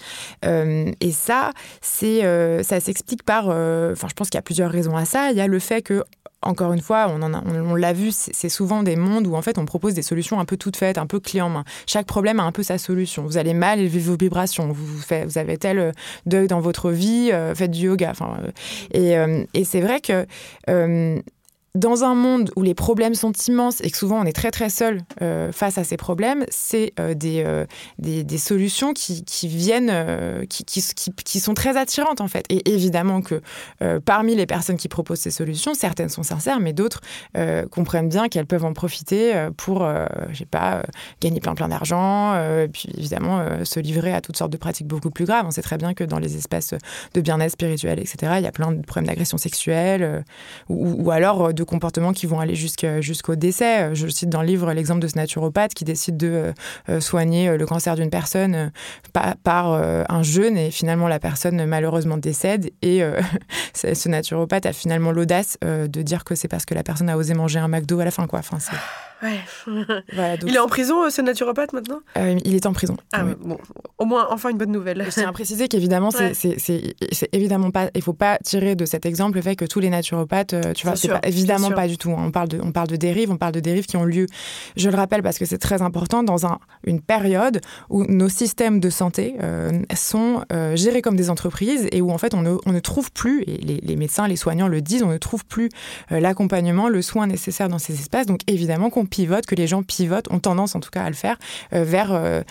et ça, c'est, ça s'explique par, enfin, je pense qu'il y a plusieurs raisons à ça. Il y a le fait que encore une fois, on, l'a vu, c'est souvent des mondes où en fait on propose des solutions un peu toutes faites, un peu clés en main. Chaque problème a un peu sa solution. Vous allez mal élever vos vibrations, vous, vous avez tel euh, deuil dans votre vie, euh, faites du yoga. Euh, et, et c'est vrai que dans un monde où les problèmes sont immenses et que souvent on est très très seul euh, face à ces problèmes, c'est euh, euh, des, des, solutions qui, qui viennent, qui, qui, qui, sont très attirantes en fait. Et évidemment que parmi les personnes qui proposent ces solutions, certaines sont sincères, mais d'autres comprennent bien qu'elles peuvent en profiter pour, je sais pas, gagner plein plein d'argent, puis évidemment se livrer à toutes sortes de pratiques beaucoup plus graves. On sait très bien que dans les espaces de bien-être spirituel, etc., il y a plein de problèmes d'agression sexuelle ou, ou alors de comportements qui vont aller jusqu'au décès. Je cite dans le livre l'exemple de ce naturopathe qui décide de euh, soigner le cancer d'une personne euh, par, euh, un jeûne et finalement la personne malheureusement décède et (laughs) ce naturopathe a finalement l'audace de dire que c'est parce que la personne a osé manger un McDo à la fin. Quoi. Enfin, Ouais. (laughs) il est en prison, ce naturopathe, maintenant? Il est en prison. Ah, bon, au moins, enfin, une bonne nouvelle. Je tiens à préciser qu'évidemment, c'est évidemment pas. Il faut pas tirer de cet exemple le fait que tous les naturopathes, tu vois, c'est évidemment pas du tout. On parle, de, on parle de dérives, on parle de dérives qui ont lieu, je le rappelle parce que c'est très important, dans un, une période où nos systèmes de santé euh, sont euh, gérés comme des entreprises et où en fait on ne, on ne trouve plus, et les, les, médecins, les soignants le disent, on ne trouve plus euh, l'accompagnement, le soin nécessaire dans ces espaces. Donc évidemment qu'on pivote, que les gens pivotent, ont tendance en tout cas à le faire, vers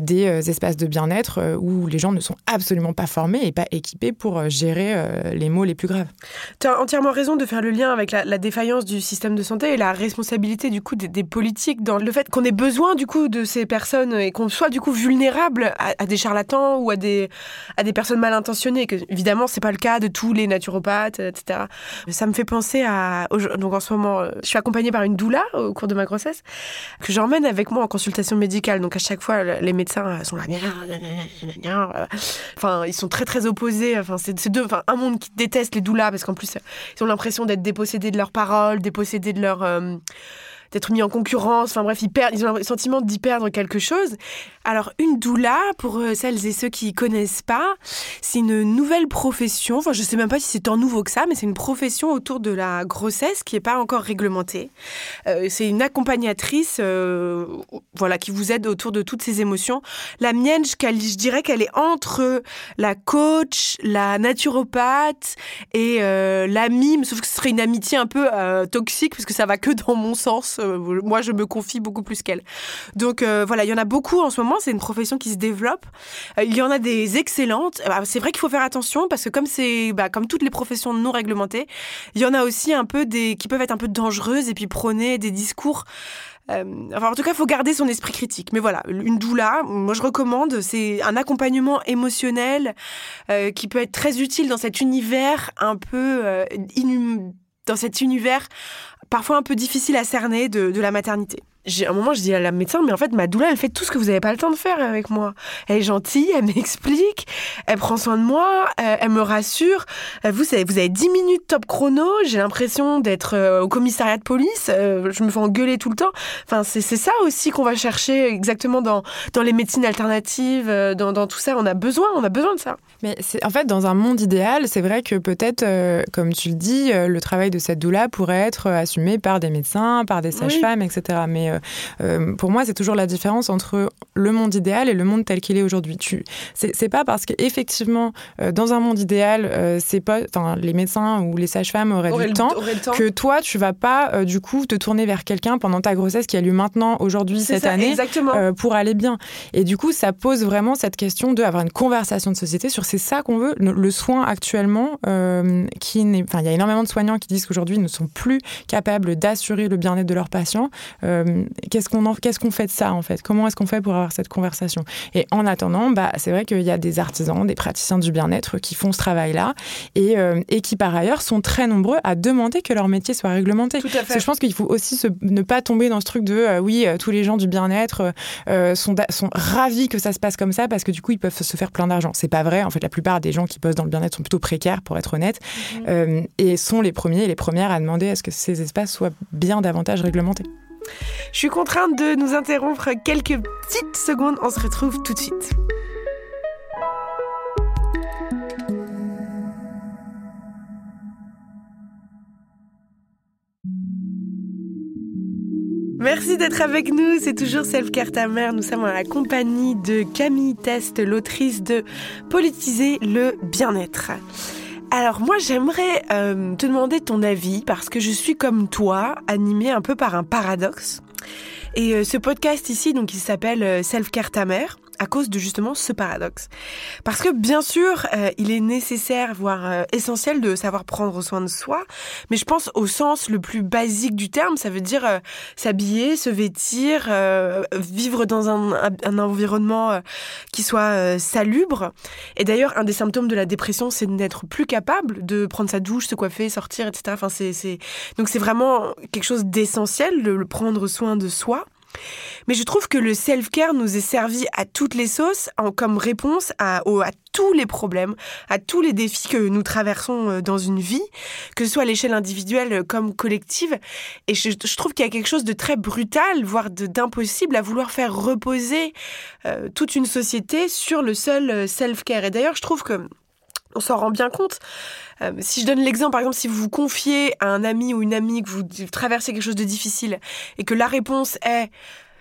des espaces de bien-être où les gens ne sont absolument pas formés et pas équipés pour gérer les maux les plus graves. Tu as entièrement raison de faire le lien avec la, la défaillance du système de santé et la responsabilité du coup des, politiques dans le fait qu'on ait besoin du coup de ces personnes et qu'on soit du coup vulnérable à, des charlatans ou à des, à des personnes mal intentionnées. Que, évidemment, c'est pas le cas de tous les naturopathes, etc. Ça me fait penser à donc en ce moment, euh, je suis accompagnée par une doula au cours de ma grossesse que j'emmène avec moi en consultation médicale. Donc à chaque fois, les médecins sont là, enfin ils sont très très opposés. Enfin c'est deux, enfin un monde qui déteste les doulas parce qu'en plus ils ont l'impression d'être dépossédés de leur paroles, dépossédés de leur euh, d'être mis en concurrence. Enfin bref, ils, perdent, ils ont le sentiment d'y perdre quelque chose. Alors, une doula, pour euh, celles et ceux qui connaissent pas, c'est une nouvelle profession. Enfin, je sais même pas si c'est tant nouveau que ça, mais c'est une profession autour de la grossesse qui n'est pas encore réglementée. Euh, c'est une accompagnatrice, euh, voilà, qui vous aide autour de toutes ces émotions. La mienne, je, dirais qu'elle est entre la coach, la naturopathe et l'amie, sauf que ce serait une amitié un peu toxique parce que ça va que dans mon sens. Euh, moi, je me confie beaucoup plus qu'elle. Donc euh, voilà, il y en a beaucoup en ce moment. C'est une profession qui se développe. Euh, il y en a des excellentes. Bah, c'est vrai qu'il faut faire attention parce que comme c'est, bah, comme toutes les professions non réglementées, il y en a aussi un peu des qui peuvent être un peu dangereuses et puis prôner des discours. enfin, en tout cas, il faut garder son esprit critique. Mais voilà, une doula, moi je recommande, c'est un accompagnement émotionnel qui peut être très utile dans cet univers un peu dans cet univers parfois un peu difficile à cerner de, la maternité j'ai un moment je dis à la médecin mais en fait ma doula elle fait tout ce que vous n'avez pas le temps de faire avec moi. Elle est gentille elle (laughs) m'explique elle prend soin de moi euh, elle, me rassure. Euh, vous savez vous avez 10 minutes top chrono j'ai l'impression d'être euh, au commissariat de police je me fais engueuler tout le temps. Enfin c'est ça aussi qu'on va chercher exactement dans dans les médecines alternatives dans, dans, tout ça. On a besoin on a besoin de ça. Mais en fait dans un monde idéal c'est vrai que peut-être comme tu le dis le travail de cette doula pourrait être assumé par des médecins par des sages-femmes etc mais euh, pour moi, c'est toujours la différence entre le monde idéal et le monde tel qu'il est aujourd'hui. C'est pas parce qu'effectivement, euh, dans un monde idéal, euh, c'est pas, les médecins ou les sages-femmes auraient, du temps, que toi, tu vas pas du coup te tourner vers quelqu'un pendant ta grossesse qui a lieu maintenant, aujourd'hui, cette année, pour aller bien. Et du coup, ça pose vraiment cette question de avoir une conversation de société sur c'est ça qu'on veut. Le soin actuellement, qui n'est, enfin, il y a énormément de soignants qui disent qu'aujourd'hui ne sont plus capables d'assurer le bien-être de leurs patients qu'est-ce qu'on qu'est-ce qu'on fait de ça en fait? Comment est-ce qu'on fait pour avoir cette conversation? Et en attendant, bah, c'est vrai qu'il y a des artisans, des praticiens du bien-être qui font ce travail-là et, et qui par ailleurs sont très nombreux à demander que leur métier soit réglementé. Tout à fait. Parce que je pense qu'il faut aussi se, ne pas tomber dans ce truc de oui, tous les gens du bien-être sont, sont ravis que ça se passe comme ça parce que du coup ils peuvent se faire plein d'argent. C'est pas vrai. En fait, la plupart des gens qui bossent dans le bien-être sont plutôt précaires, pour être honnête, mm-hmm. et sont les premiers et les premières à demander à ce que ces espaces soient bien davantage réglementés. Je suis contrainte de nous interrompre quelques petites secondes. On se retrouve tout de suite. Merci d'être avec nous, c'est toujours Self Care ta. Nous sommes en la compagnie de Camille Test, l'autrice de Politiser le bien-être. Alors moi j'aimerais euh, te demander ton avis parce que je suis comme toi animée un peu par un paradoxe. Et euh, ce podcast ici, donc il s'appelle euh, Self Care ta mère, à cause de justement ce paradoxe. Parce que bien sûr, euh, il est nécessaire, voire euh, essentiel de savoir prendre soin de soi, mais je pense au sens le plus basique du terme, ça veut dire euh, s'habiller, se vêtir, vivre dans un, environnement qui soit salubre. Et d'ailleurs, un des symptômes de la dépression, c'est n'être plus capable de prendre sa douche, se coiffer, sortir, etc. Enfin, c'est... Donc c'est vraiment quelque chose d'essentiel, de prendre soin de soi. Mais je trouve que le self-care nous est servi à toutes les sauces en, comme réponse à, tous les problèmes, à tous les défis que nous traversons euh, dans une vie, que ce soit à l'échelle individuelle comme collective. Et je, trouve qu'il y a quelque chose de très brutal, voire d'impossible à vouloir faire reposer euh, toute une société sur le seul euh, self-care. Et d'ailleurs, je trouve que on s'en rend bien compte. si je donne l'exemple, par exemple, si vous vous confiez à un ami ou une amie que vous traversez quelque chose de difficile et que la réponse est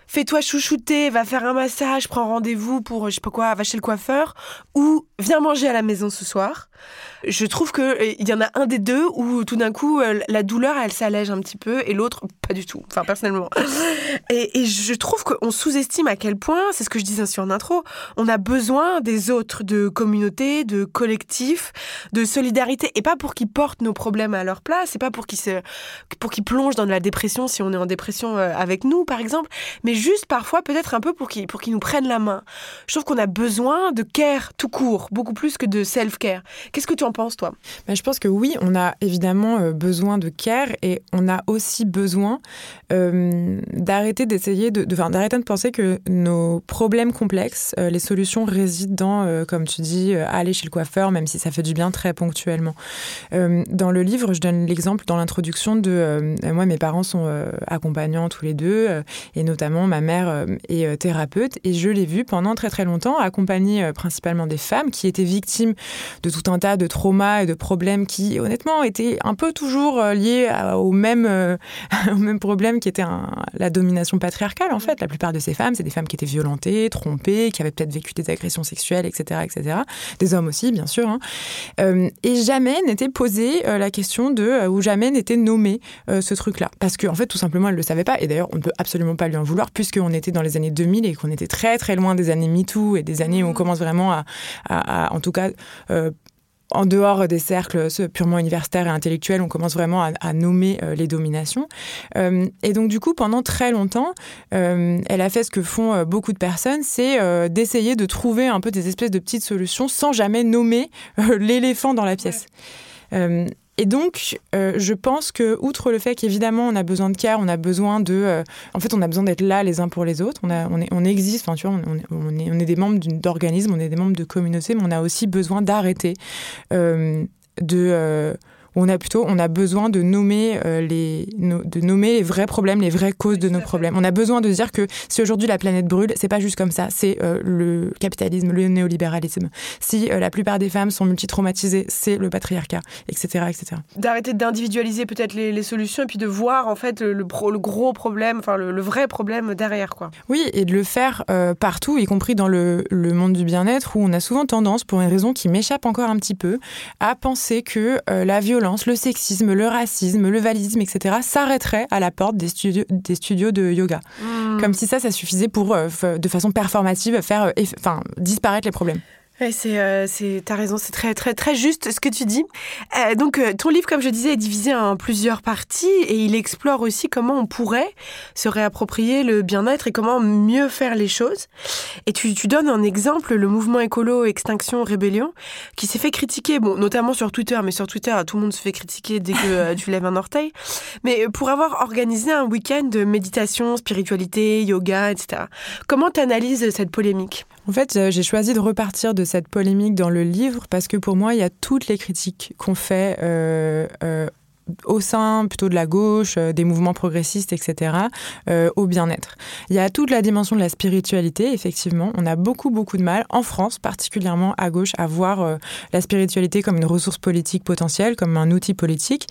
fais-toi chouchouter, va faire un massage, prends rendez-vous pour, je sais pas quoi, va chez le coiffeur, ou viens manger à la maison ce soir. Je trouve que euh, il y en a un des deux où tout d'un coup euh, la douleur elle s'allège un petit peu et l'autre pas du tout. Enfin personnellement. (laughs) Et, et je trouve qu'on sous-estime à quel point, c'est ce que je disais sur intro, on a besoin des autres, de communauté, de collectif, de solidarité, et pas pour qu'ils portent nos problèmes à leur place, et pas pour qu'ils se, pour qu'ils plongent dans de la dépression si on est en dépression euh, avec nous par exemple, mais juste parfois peut-être un peu pour qu'ils pour qu'ils nous prennent la main. Je trouve qu'on a besoin de care tout court, beaucoup plus que de self-care. Qu'est-ce que tu en penses, toi? Ben, Je pense que oui, on a évidemment euh, besoin de care et on a aussi besoin euh, d'arrêter d'essayer de, d'arrêter de penser que nos problèmes complexes, euh, les solutions résident dans, comme tu dis, aller chez le coiffeur, même si ça fait du bien très ponctuellement. dans le livre, je donne l'exemple dans l'introduction de moi, mes parents sont accompagnants tous les deux, et notamment ma mère est thérapeute, et je l'ai vu pendant très très longtemps accompagner principalement des femmes qui étaient victimes de tout un tas de traumas et de problèmes qui, honnêtement, étaient un peu toujours euh, liés au même, euh, (laughs) au même problème qui était la domination patriarcale, en fait. La plupart de ces femmes, c'est des femmes qui étaient violentées, trompées, qui avaient peut-être vécu des agressions sexuelles, etc., etc. Des hommes aussi, bien sûr. Hein. Euh, et jamais n'était posée la question de, ou jamais n'était nommé ce truc-là. Parce qu'en en fait, tout simplement, elle ne le savait pas. Et d'ailleurs, on ne peut absolument pas lui en vouloir, puisqu'on était dans les années 2000 et qu'on était très, très loin des années MeToo et des années où on mmh. commence vraiment à, à en tout cas, en dehors des cercles purement universitaires et intellectuels, on commence vraiment à, nommer euh, les dominations. Euh, et donc, du coup, pendant très longtemps, euh, elle a fait ce que font beaucoup de personnes, c'est d'essayer de trouver un peu des espèces de petites solutions sans jamais nommer l'éléphant dans la pièce. Et donc, euh, je pense que, outre le fait qu'évidemment, on a besoin de care, on a besoin de. Euh, en fait, on a besoin d'être là les uns pour les autres. On, existe, tu vois, on, on, est, on est des membres d'organismes, on est des membres de communautés, mais on a aussi besoin d'arrêter euh, de on a plutôt on a besoin de nommer euh, les de nommer les vrais problèmes, les vraies causes de nos problèmes. On a besoin de dire que si aujourd'hui la planète brûle, c'est pas juste comme ça, c'est euh, le capitalisme, le néolibéralisme. Si euh, la plupart des femmes sont multitraumatisées, c'est le patriarcat, etc., etc. D'arrêter d'individualiser peut-être les, solutions et puis de voir en fait le, le gros problème, enfin le, vrai problème derrière quoi. Oui, et de le faire partout, y compris dans le, le monde du bien-être où on a souvent tendance, pour une raison qui m'échappe encore un petit peu, à penser que la violence le sexisme, le racisme, le valisme, etc., s'arrêterait à la porte des studios, des studios de yoga. Hmm. Comme si ça, ça suffisait pour, euh, de façon performative, faire euh, enfin, disparaître les problèmes. Ouais, c'est, euh, c'est, t'as raison, c'est très, très, très juste ce que tu dis. Euh, donc, euh, ton livre, comme je disais, est divisé en plusieurs parties et il explore aussi comment on pourrait se réapproprier le bien-être et comment mieux faire les choses. Et tu, tu donnes un exemple, le mouvement écolo Extinction Rébellion, qui s'est fait critiquer, bon, notamment sur Twitter, mais sur Twitter, tout le monde se fait critiquer dès que tu lèves un orteil, mais pour avoir organisé un week-end de méditation, spiritualité, yoga, etc. Comment t'analyses cette polémique? En fait, j'ai choisi de repartir de cette polémique dans le livre parce que pour moi, il y a toutes les critiques qu'on fait euh, euh, au sein plutôt de la gauche, euh, des mouvements progressistes, etc., euh, au bien-être. Il y a toute la dimension de la spiritualité, effectivement. On a beaucoup, beaucoup de mal, en France particulièrement à gauche, à voir euh, la spiritualité comme une ressource politique potentielle, comme un outil politique.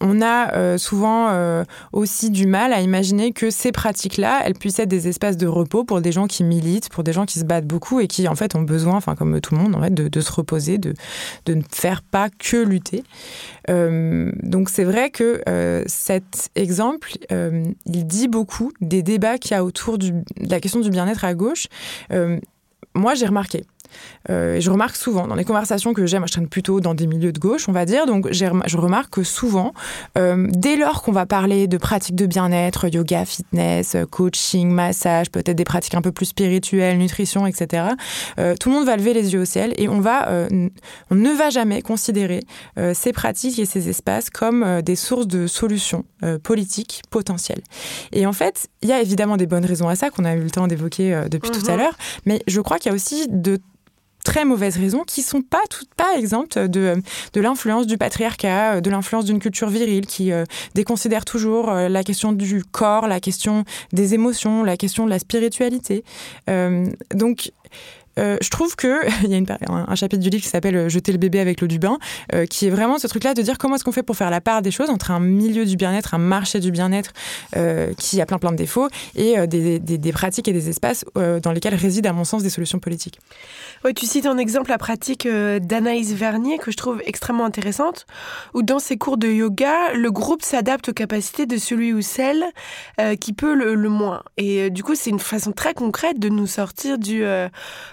On a euh, souvent euh, aussi du mal à imaginer que ces pratiques-là, elles puissent être des espaces de repos pour des gens qui militent, pour des gens qui se battent beaucoup et qui en fait ont besoin, comme tout le monde, en de, se reposer, de, ne faire pas que lutter. Euh, donc c'est vrai que cet exemple, il dit beaucoup des débats qu'il y a autour de la question du bien-être à gauche. moi, j'ai remarqué euh, et je remarque souvent dans les conversations que j'ai, moi je traîne plutôt dans des milieux de gauche, on va dire, donc je remarque que souvent, euh, dès lors qu'on va parler de pratiques de bien-être, yoga, fitness, coaching, massage, peut-être des pratiques un peu plus spirituelles, nutrition, etc., euh, tout le monde va lever les yeux au ciel et on, va, on ne va jamais considérer ces pratiques et ces espaces comme des sources de solutions politiques potentielles. Et en fait, il y a évidemment des bonnes raisons à ça qu'on a eu le temps d'évoquer depuis mmh. tout à l'heure, mais je crois qu'il y a aussi de très mauvaises raisons qui sont pas toutes pas exemptes de, de l'influence du patriarcat, de l'influence d'une culture virile qui euh, déconsidère toujours euh, la question du corps, la question des émotions, la question de la spiritualité. Euh, donc euh, je trouve que (laughs) il y a un, chapitre du livre qui s'appelle euh, Jeter le bébé avec l'eau du bain, euh, qui est vraiment ce truc-là de dire comment est-ce qu'on fait pour faire la part des choses entre un milieu du bien-être, un marché du bien-être qui a plein plein de défauts et des, pratiques et des espaces dans lesquels résident à mon sens des solutions politiques. Oui, tu cites en exemple la pratique d'Anaïs Vernier que je trouve extrêmement intéressante, où dans ses cours de yoga, le groupe s'adapte aux capacités de celui ou celle qui peut le moins. Et du coup, c'est une façon très concrète de nous sortir du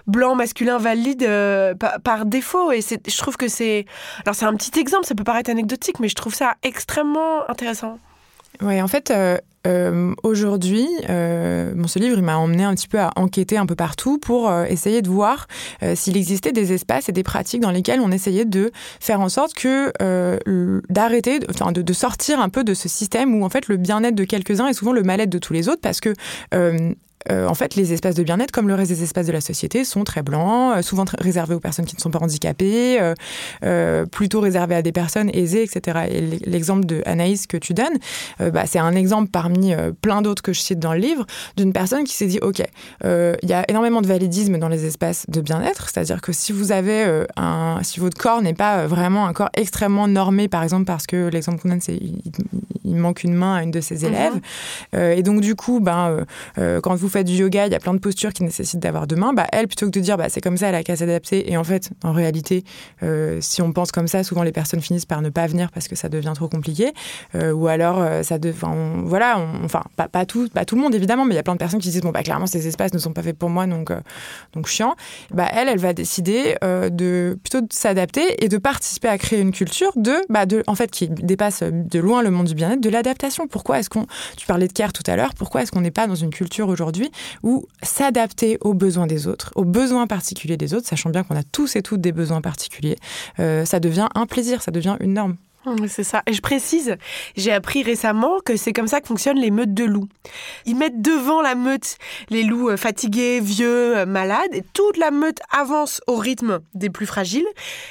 blanc masculin valide euh, par, défaut. Et je trouve que c'est. Alors, c'est un petit exemple, ça peut paraître anecdotique, mais je trouve ça extrêmement intéressant. Oui, en fait. Euh... Euh, Aujourd'hui, euh, ce livre, m'a emmené un petit peu à enquêter un peu partout pour essayer de voir s'il existait des espaces et des pratiques dans lesquels on essayait de faire en sorte que d'arrêter, enfin de, de, sortir un peu de ce système où en fait le bien-être de quelques-uns est souvent le mal-être de tous les autres parce que en fait, les espaces de bien-être, comme le reste des espaces de la société, sont très blancs, euh, souvent très réservés aux personnes qui ne sont pas handicapées, euh, euh, plutôt réservés à des personnes aisées, etc. Et l'exemple de Anaïs que tu donnes, euh, bah, c'est un exemple parmi euh, plein d'autres que je cite dans le livre, d'une personne qui s'est dit, OK, il y a énormément de validisme dans les espaces de bien-être, c'est-à-dire que si vous avez un, si votre corps n'est pas vraiment un corps extrêmement normé, par exemple, parce que l'exemple qu'on donne, c'est il, il, manque une main à une de ses élèves, mm -hmm. et donc du coup, ben, quand vous faites du yoga, il y a plein de postures qui nécessitent d'avoir deux mains. Bah, elle, plutôt que de dire bah, c'est comme ça, elle a qu'à s'adapter. Et en fait, en réalité, euh, si on pense comme ça, souvent les personnes finissent par ne pas venir parce que ça devient trop compliqué. Euh, ou alors, euh, ça devient. Voilà, enfin, pas, tout, pas tout le monde évidemment, mais il y a plein de personnes qui disent bon, bah, clairement, ces espaces ne sont pas faits pour moi, donc, donc chiant. Bah, elle, elle va décider de plutôt de s'adapter et de participer à créer une culture de, bah, de, en fait, qui dépasse de loin le monde du bien-être, de l'adaptation. Pourquoi est-ce qu'on. Tu parlais de care tout à l'heure, pourquoi est-ce qu'on n'est pas dans une culture aujourd'hui ou s'adapter aux besoins des autres, aux besoins particuliers des autres, sachant bien qu'on a tous et toutes des besoins particuliers, euh, ça devient un plaisir, ça devient une norme. C'est ça. Et je précise, j'ai appris récemment que c'est comme ça que fonctionnent les meutes de loups. Ils mettent devant la meute les loups euh, fatigués, vieux, euh, malades, et toute la meute avance au rythme des plus fragiles.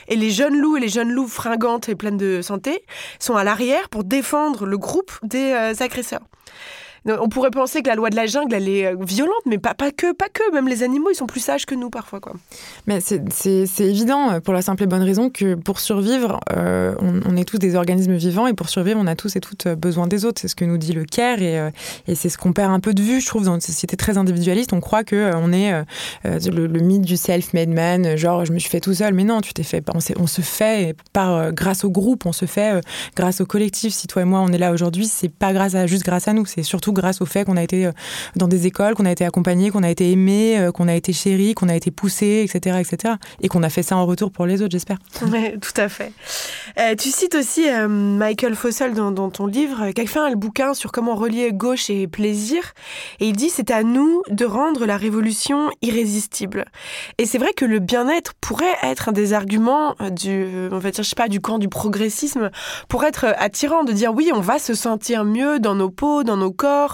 Et les jeunes loups et les jeunes loups fringantes et pleines de santé sont à l'arrière pour défendre le groupe des agresseurs. On pourrait penser que la loi de la jungle, elle est euh, violente, mais pas, pas que, pas que. Même les animaux, ils sont plus sages que nous parfois. Quoi. Mais c'est évident euh, pour la simple et bonne raison que pour survivre, euh, on, est tous des organismes vivants et pour survivre, on a tous et toutes besoin des autres. C'est ce que nous dit le CARE et, euh, et c'est ce qu'on perd un peu de vue, je trouve, dans une société très individualiste. On croit que euh, on est euh, le, le, mythe du self-made man, genre je me suis fait tout seul, mais non, tu t'es fait. On, on, se fait par grâce au groupe, on se fait grâce au collectif. Si toi et moi on est là aujourd'hui, c'est pas grâce à juste grâce à nous, c'est surtout grâce au fait qu'on a été dans des écoles, qu'on a été accompagné, qu'on a été aimé, qu'on a été chéri, qu'on a été poussé, etc., etc. Et qu'on a fait ça en retour pour les autres, j'espère. Oui, tout à fait. tu cites aussi Michael Fossel dans, dans, ton livre, qui a fait un bouquin sur comment relier gauche et plaisir. Et il dit c'est à nous de rendre la révolution irrésistible. Et c'est vrai que le bien-être pourrait être un des arguments du, on va dire, je sais pas, du camp du progressisme, pour être attirant, de dire oui, on va se sentir mieux dans nos peaux, dans nos corps,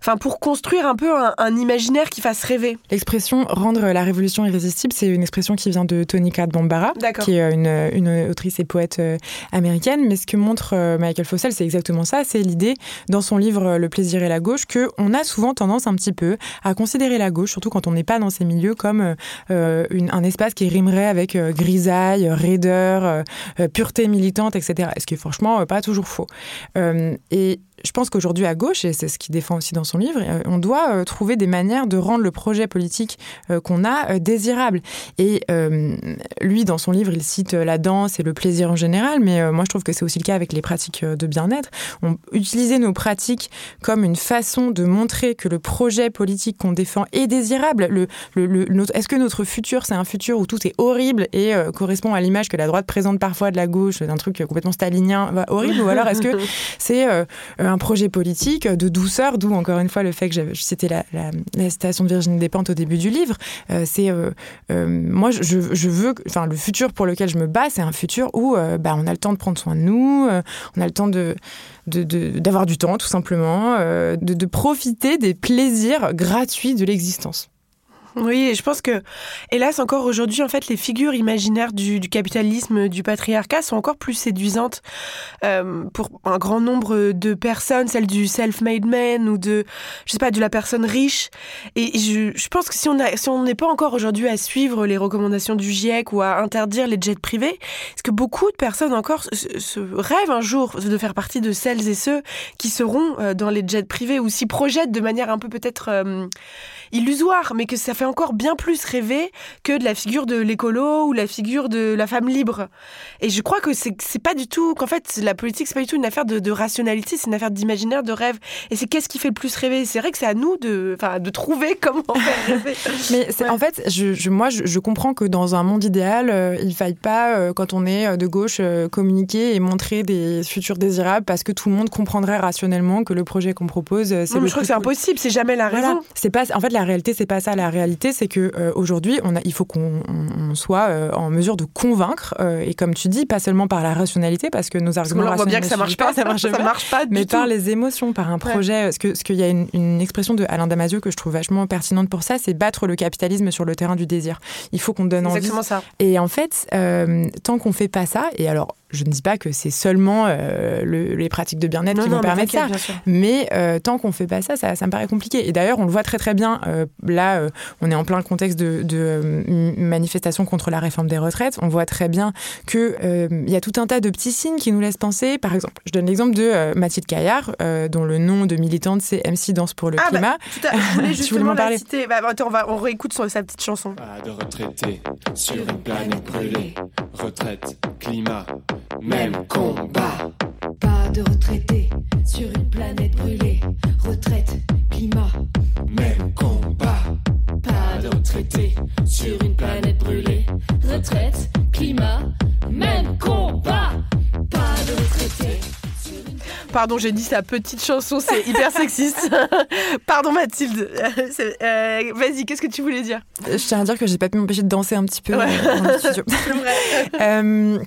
enfin pour construire un peu un, imaginaire qui fasse rêver. L'expression rendre la révolution irrésistible, c'est une expression qui vient de Tony Bambara, qui est une, une, autrice et poète euh, américaine. Mais ce que montre euh, Michael Fossel, c'est exactement ça. C'est l'idée dans son livre Le plaisir et la gauche que on a souvent tendance un petit peu à considérer la gauche, surtout quand on n'est pas dans ces milieux, comme euh, un espace qui rimerait avec grisaille, raideur, pureté militante, etc. Ce qui est franchement pas toujours faux. et je pense qu'aujourd'hui à gauche, et c'est ce qu'il défend aussi dans son livre, euh, on doit euh, trouver des manières de rendre le projet politique euh, qu'on a désirable. Et lui, dans son livre, il cite la danse et le plaisir en général, mais moi je trouve que c'est aussi le cas avec les pratiques de bien-être. On utiliser nos pratiques comme une façon de montrer que le projet politique qu'on défend est désirable. Le, Est-ce que notre futur, c'est un futur où tout est horrible et correspond à l'image que la droite présente parfois de la gauche, d'un truc complètement stalinien, bah, horrible, ou alors est-ce que (laughs) c'est un projet politique de douceur, d'où encore une fois le fait que c'était la, la, citation de Virginie Despentes au début du livre. Euh, c'est euh, euh, moi, je, veux, enfin, le futur pour lequel je me bats, c'est un futur où bah, on a le temps de prendre soin de nous, on a le temps de d'avoir du temps tout simplement, de, de profiter des plaisirs gratuits de l'existence. Oui, et je pense que, hélas, encore aujourd'hui, en fait, les figures imaginaires du, capitalisme, du patriarcat sont encore plus séduisantes euh, pour un grand nombre de personnes, celle du self-made man ou de, je sais pas, de la personne riche. Et je, pense que si on a, si on n'est pas encore aujourd'hui à suivre les recommandations du GIEC ou à interdire les jets privés, est-ce que beaucoup de personnes encore se, rêvent un jour de faire partie de celles et ceux qui seront euh, dans les jets privés ou s'y projettent de manière un peu peut-être euh, illusoire, mais que ça fait encore bien plus rêver que de la figure de l'écolo ou la figure de la femme libre. Et je crois que c'est pas du tout, qu'en fait, la politique, c'est pas du tout une affaire de, rationalité, c'est une affaire d'imaginaire, de rêve. Et c'est qu'est-ce qui fait le plus rêver? C'est vrai que c'est à nous de, de trouver (laughs) comment faire rêver. (laughs) Mais en fait, je, moi, je, comprends que dans un monde idéal, euh, il faille pas, euh, quand on est euh, de gauche, communiquer et montrer des futurs désirables parce que tout le monde comprendrait rationnellement que le projet qu'on propose, c'est. je crois que c'est impossible, c'est jamais la raison. C'est pas, en fait, la réalité, c'est pas ça. La réalité, c'est que euh, aujourd'hui, on a, il faut qu'on soit euh, en mesure de convaincre, euh, et comme tu dis, pas seulement par la rationalité, parce que nos arguments on voit bien que ça marche pas, ça marche, (laughs) ça marche pas, mais par les émotions, par un projet. Parce que, ce qu'il y a une, expression de Alain Damasio que je trouve vachement pertinente pour ça, c'est battre le capitalisme sur le terrain du désir. Il faut qu'on donne envie. Exactement ça. Et en fait, tant qu'on fait pas ça, et alors je ne dis pas que c'est seulement euh, les pratiques de bien-être qui vont permettre ça, mais euh, tant qu'on ne fait pas ça, ça, me paraît compliqué. Et d'ailleurs, on le voit très très bien. Euh, là, on est en plein contexte de, de manifestation contre la réforme des retraites. On voit très bien qu'il y a tout un tas de petits signes qui nous laissent penser. Par exemple, je donne l'exemple de Mathilde Caillard, dont le nom de militante c'est MC Danse pour le ah, climat. Bah, à, je voulais (laughs) justement la citer. Bah, attends, on, va, on réécoute sur sa petite chanson. Pas de retraité sur une planète brûlée. Retraite, climat même combat. Pas de retraité sur une planète brûlée. Retraite, climat, même combat. Pas de retraité sur une planète brûlée. Retraite, climat, même combat. Pas de retraité. Pardon, j'ai dit sa petite chanson, c'est (laughs) hyper sexiste. (laughs) Pardon Mathilde. Euh, vas-y, qu'est-ce que tu voulais dire? Je tiens à dire que j'ai pas pu m'empêcher de danser un petit peu ouais. dans le studio. (laughs) euh,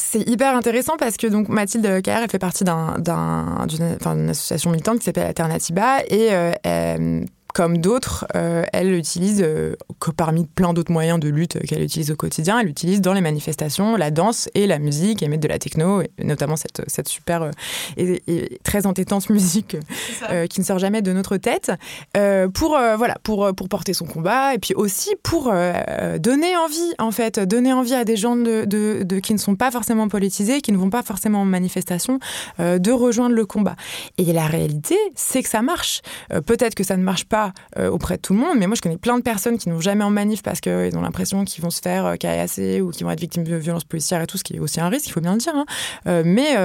c'est hyper intéressant parce que donc Mathilde Caire, elle fait partie d'une association militante qui s'appelle Alternatiba et euh, comme d'autres, euh, elle l'utilise euh, parmi plein d'autres moyens de lutte qu'elle utilise au quotidien. Elle utilise dans les manifestations la danse et la musique, et met de la techno, et notamment cette, cette super euh, et, très entêtante (laughs) musique qui ne sort jamais de notre tête, pour voilà pour pour porter son combat et puis aussi pour donner envie en fait, donner envie à des gens de, de, de, qui ne sont pas forcément politisés, qui ne vont pas forcément en manifestation, de rejoindre le combat. Et la réalité, c'est que ça marche. Peut-être que ça ne marche pas pas auprès de tout le monde, mais moi je connais plein de personnes qui n'ont jamais en manif parce qu'ils ont l'impression qu'ils vont se faire caillasser ou qu'ils vont être victimes de violences policières et tout, ce qui est aussi un risque, il faut bien le dire, hein. mais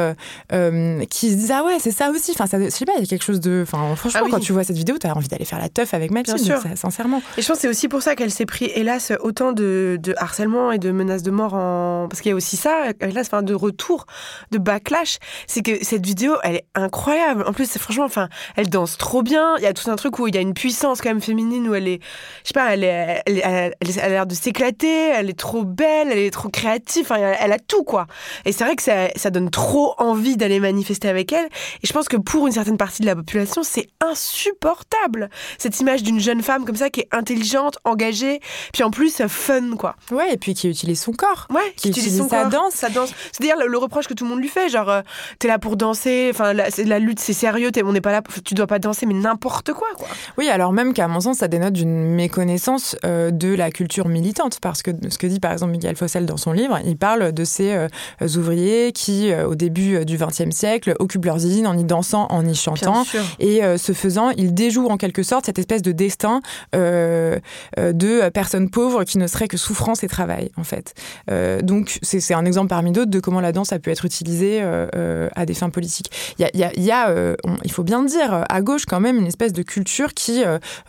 qui se disent ah ouais c'est ça aussi, enfin ça, je sais pas, il y a quelque chose de, enfin franchement Ah oui. quand tu vois cette vidéo, tu as envie d'aller faire la teuf avec Mathilde, Bien sûr. ça, sincèrement. Et je pense que c'est aussi pour ça qu'elle s'est pris, hélas, autant de, de harcèlement et de menaces de mort en. Parce qu'il y a aussi ça, hélas, enfin, de retour, de backlash. C'est que cette vidéo, elle est incroyable. En plus, franchement, enfin, elle danse trop bien. Il y a tout un truc où il y a une puissance quand même féminine, où elle est. Je sais pas, elle, est, elle, est- elle, elle a l'air de s'éclater, elle est trop belle, elle est trop créative. Enfin, elle, a tout, quoi. Et c'est vrai que ça, ça donne trop envie d'aller manifester avec elle. Et je pense que pour une certaine partie de la population, c'est insupportable. Cette image d'une jeune femme comme ça qui est intelligente, engagée, puis en plus euh, fun, quoi. Ouais, et puis qui utilise son corps. Ouais, Qui utilise sa corps, danse. Sa danse. C'est d'ailleurs le, le reproche que tout le monde lui fait, genre euh, t'es là pour danser, enfin la, lutte c'est sérieux, t'es- on n'est pas là, tu dois pas danser, mais n'importe quoi, quoi. Oui, alors même qu'à mon sens, ça dénote d'une méconnaissance euh, de la culture militante, parce que ce que dit par exemple Michael Fossel dans son livre, il parle de ces euh, ouvriers qui, euh, au début du XXe siècle, occupent leurs usines en y dansant, en y chantant, et ce faisant, ils déjouent en quelque sorte cette espèce de destin de personnes pauvres qui ne seraient que souffrance et travail, en fait. Donc, c'est un exemple parmi d'autres de comment la danse a pu être utilisée à des fins politiques. Il y a, il y a- il y a, on- il faut bien le dire, à gauche quand même, une espèce de culture qui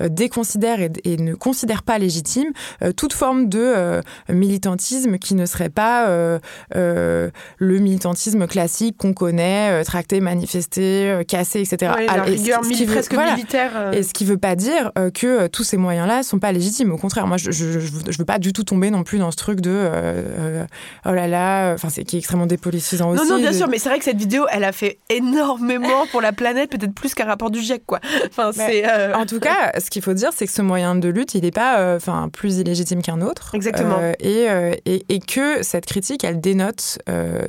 déconsidère et, et ne considère pas légitime euh, toute forme de euh, militantisme qui ne serait pas euh, euh, le militantisme classique qu'on connaît, euh, tracter, manifester, euh, casser, etc. Ouais, la ce- rigueur ce qui veut- presque voilà. militaire. euh, Et ce qui ne veut pas dire euh, que euh, tous ces moyens-là sont pas légitimes. Au contraire, moi, je je veux pas du tout tomber non plus dans ce truc de euh, euh, oh là là, enfin c'est qui est extrêmement dépolitisant aussi. non, non, bien sûr, mais c'est vrai que cette vidéo, elle a fait énormément pour la planète, peut-être plus qu'un rapport du GIEC, quoi. (laughs) Enfin, c'est. euh, En tout cas, ce qu'il faut dire, c'est que ce moyen de lutte, il n'est pas euh, plus illégitime qu'un autre. Exactement. Euh, et, euh, et, et que cette critique, elle dénote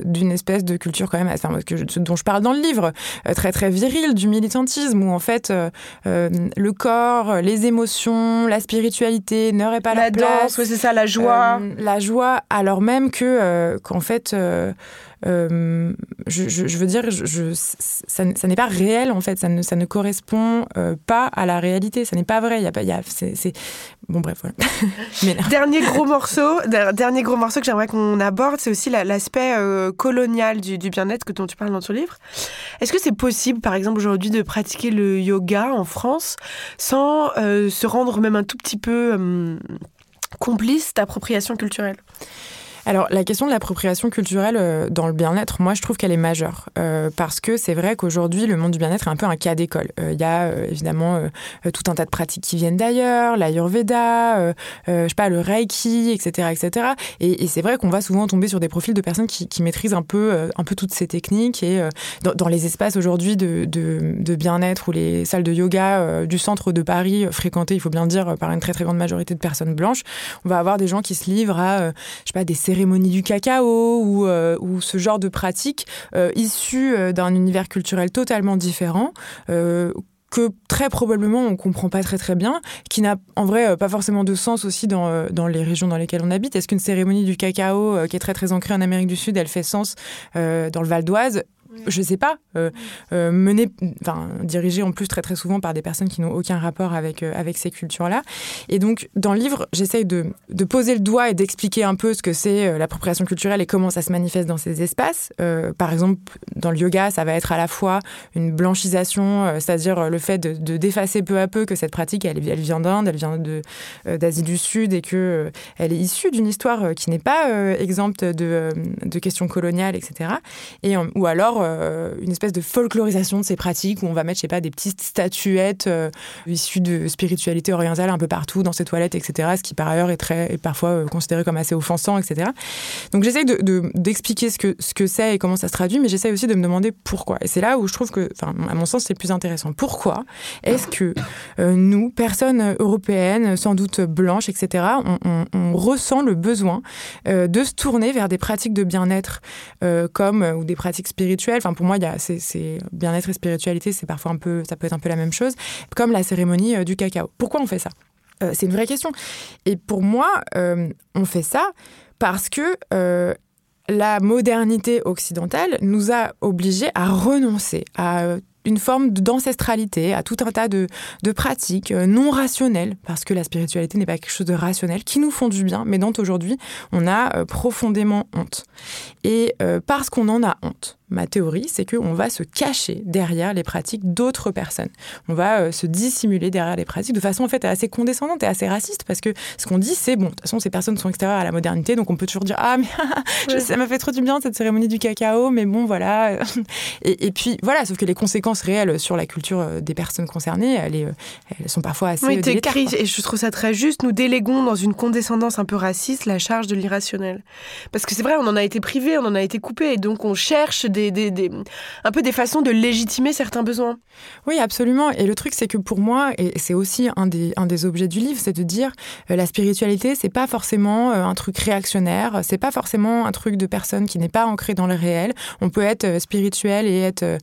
d'une espèce de culture quand même, enfin, que je- dont je parle dans le livre, très très virile du militantisme, où en fait le corps, les émotions, la spiritualité n'auraient pas la leur place. danse, ouais, c'est ça, la joie. La joie, alors même que qu'en fait, je, je- je veux dire, je, ça, n'est pas réel en fait, ça ne, ça ne correspond euh, pas à la réalité, ça n'est pas vrai. Il y a pas, il y a, bon bref, voilà. (laughs) Mais Dernier gros (laughs) morceau, der- dernier gros morceau que j'aimerais qu'on aborde, c'est aussi la- l'aspect euh, colonial du, du bien-être que dont tu parles dans ton livre. Est-ce que c'est possible, par exemple, aujourd'hui, de pratiquer le yoga en France sans euh, se rendre même un tout petit peu euh, complice d'appropriation culturelle? Alors, la question de l'appropriation culturelle euh, dans le bien-être, moi, je trouve qu'elle est majeure. Euh, parce que c'est vrai qu'aujourd'hui, le monde du bien-être est un peu un cas d'école. Euh, Il y a évidemment tout un tas de pratiques qui viennent d'ailleurs, l'ayurveda, je sais pas, le reiki, etc. etc. Et, c'est vrai qu'on va souvent tomber sur des profils de personnes qui, maîtrisent un peu, un peu toutes ces techniques. Et dans, les espaces aujourd'hui de, bien-être ou les salles de yoga du centre de Paris, fréquentées, il faut bien le dire, par une très très grande majorité de personnes blanches, on va avoir des gens qui se livrent à, je sais pas, des cérémonies du cacao ou, euh, ce genre de pratiques euh, issues euh, d'un univers culturel totalement différent. euh, que très probablement on comprend pas très très bien, qui n'a en vrai pas forcément de sens aussi dans, dans les régions dans lesquelles on habite. Est-ce qu'une cérémonie du cacao qui est très très ancrée en Amérique du Sud, elle fait sens dans le Val d'Oise? Je sais pas, euh, euh, enfin dirigée en plus très très souvent par des personnes qui n'ont aucun rapport avec euh, avec ces cultures-là. Et donc dans le livre, j'essaye de, de poser le doigt et d'expliquer un peu ce que c'est euh, l'appropriation culturelle et comment ça se manifeste dans ces espaces. Par exemple, dans le yoga, ça va être à la fois une blanchisation, c'est-à-dire le fait de, de d'effacer peu à peu que cette pratique, elle, vient d'Inde, elle vient d'Asie du Sud et que elle est issue d'une histoire qui n'est pas exempte de, de questions coloniales, etc. Et, ou alors euh, une espèce de folklorisation de ces pratiques où on va mettre, je sais pas, des petites statuettes euh, issues de spiritualité orientale un peu partout dans ces toilettes, etc. Ce qui par ailleurs est très, est parfois euh, considéré comme assez offensant, etc. Donc j'essaye de, de- d'expliquer ce que ce que c'est et comment ça se traduit, mais j'essaye aussi de me demander pourquoi. Et c'est là où je trouve que, enfin, à mon sens, c'est plus intéressant. Pourquoi est-ce que nous, personnes européennes, sans doute blanches, etc., on, on- ressent le besoin de se tourner vers des pratiques de bien-être comme ou des pratiques spirituelles. Enfin, pour moi, bien-être et spiritualité, c'est parfois un peu, ça peut être un peu la même chose, comme la cérémonie euh, du cacao. Pourquoi on fait ça? Euh, C'est une vraie question. Et pour moi, euh, on fait ça parce que la modernité occidentale nous a obligés à renoncer à une forme d'ancestralité, à tout un tas de pratiques non rationnelles, parce que la spiritualité n'est pas quelque chose de rationnel, qui nous font du bien, mais dont aujourd'hui on a profondément honte. Et parce qu'on en a honte, ma théorie, c'est qu'on va se cacher derrière les pratiques d'autres personnes. On va euh, se dissimuler derrière les pratiques de façon en fait assez condescendante et assez raciste parce que ce qu'on dit, c'est bon, de toute façon, ces personnes sont extérieures à la modernité, donc on peut toujours dire ah mais (laughs) ça m'a fait trop du bien cette cérémonie du cacao, mais bon voilà. (laughs) et, puis voilà, sauf que les conséquences réelles sur la culture euh, des personnes concernées, elles, euh, elles sont parfois assez. Oui, écrit, et je trouve ça très juste. Nous déléguons dans une condescendance un peu raciste la charge de l'irrationnel, parce que c'est vrai, on en a été privé, on en a été coupé, et donc on cherche des, un peu des façons de légitimer certains besoins. Oui, absolument. Et le truc, c'est que pour moi, et c'est aussi un des, un des objets du livre, c'est de dire euh, la spiritualité, c'est pas forcément euh, un truc réactionnaire, c'est pas forcément un truc de personne qui n'est pas ancré dans le réel. On peut être euh, spirituel et être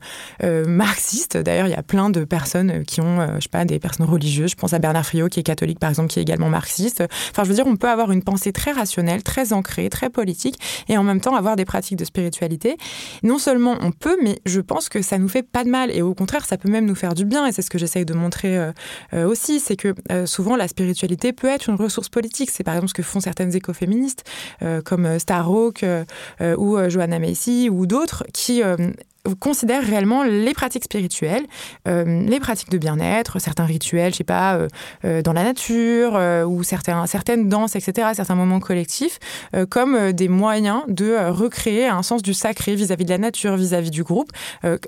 marxiste. D'ailleurs, il y a plein de personnes qui ont, je sais pas, des personnes religieuses. Je pense à Bernard Friot, qui est catholique, par exemple, qui est également marxiste. Enfin, je veux dire, on peut avoir une pensée très rationnelle, très ancrée, très politique, et en même temps avoir des pratiques de spiritualité. Non seulement on peut, mais je pense que ça nous fait pas de mal. Et au contraire, ça peut même nous faire du bien. Et c'est ce que j'essaye de montrer euh, euh, aussi. C'est que euh, souvent, la spiritualité peut être une ressource politique. C'est par exemple ce que font certaines écoféministes, comme Starhawk ou Joanna Macy ou d'autres, qui considère réellement les pratiques spirituelles, euh, les pratiques de bien-être, certains rituels, je sais pas, euh, euh, dans la nature ou certaines danses, etc., certains moments collectifs, comme des moyens de recréer un sens du sacré vis-à-vis de la nature, vis-à-vis du groupe.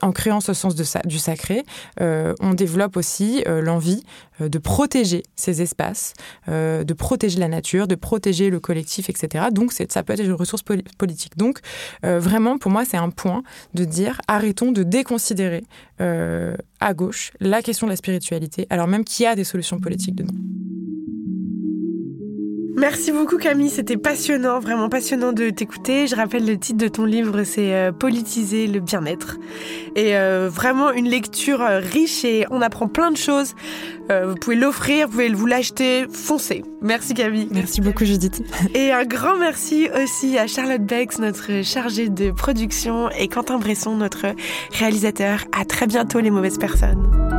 en créant ce sens du sacré, on développe aussi l'envie de protéger ces espaces, de protéger la nature, de protéger le collectif, etc. Donc ça peut être une ressource politique. Donc vraiment, pour moi, c'est un point de dire arrêtons de déconsidérer euh, à gauche la question de la spiritualité, alors même qu'il y a des solutions politiques dedans. Merci beaucoup Camille, c'était passionnant, vraiment passionnant de t'écouter. Je rappelle le titre de ton livre, c'est euh, Politiser le bien-être. Et euh, vraiment une lecture euh, riche et on apprend plein de choses. vous pouvez l'offrir, vous pouvez vous l'acheter, foncez. Merci Camille. Merci beaucoup Judith. (laughs) Et un grand merci aussi à Charlotte Bex, notre chargée de production, et Quentin Bresson, notre réalisateur. À très bientôt les mauvaises personnes.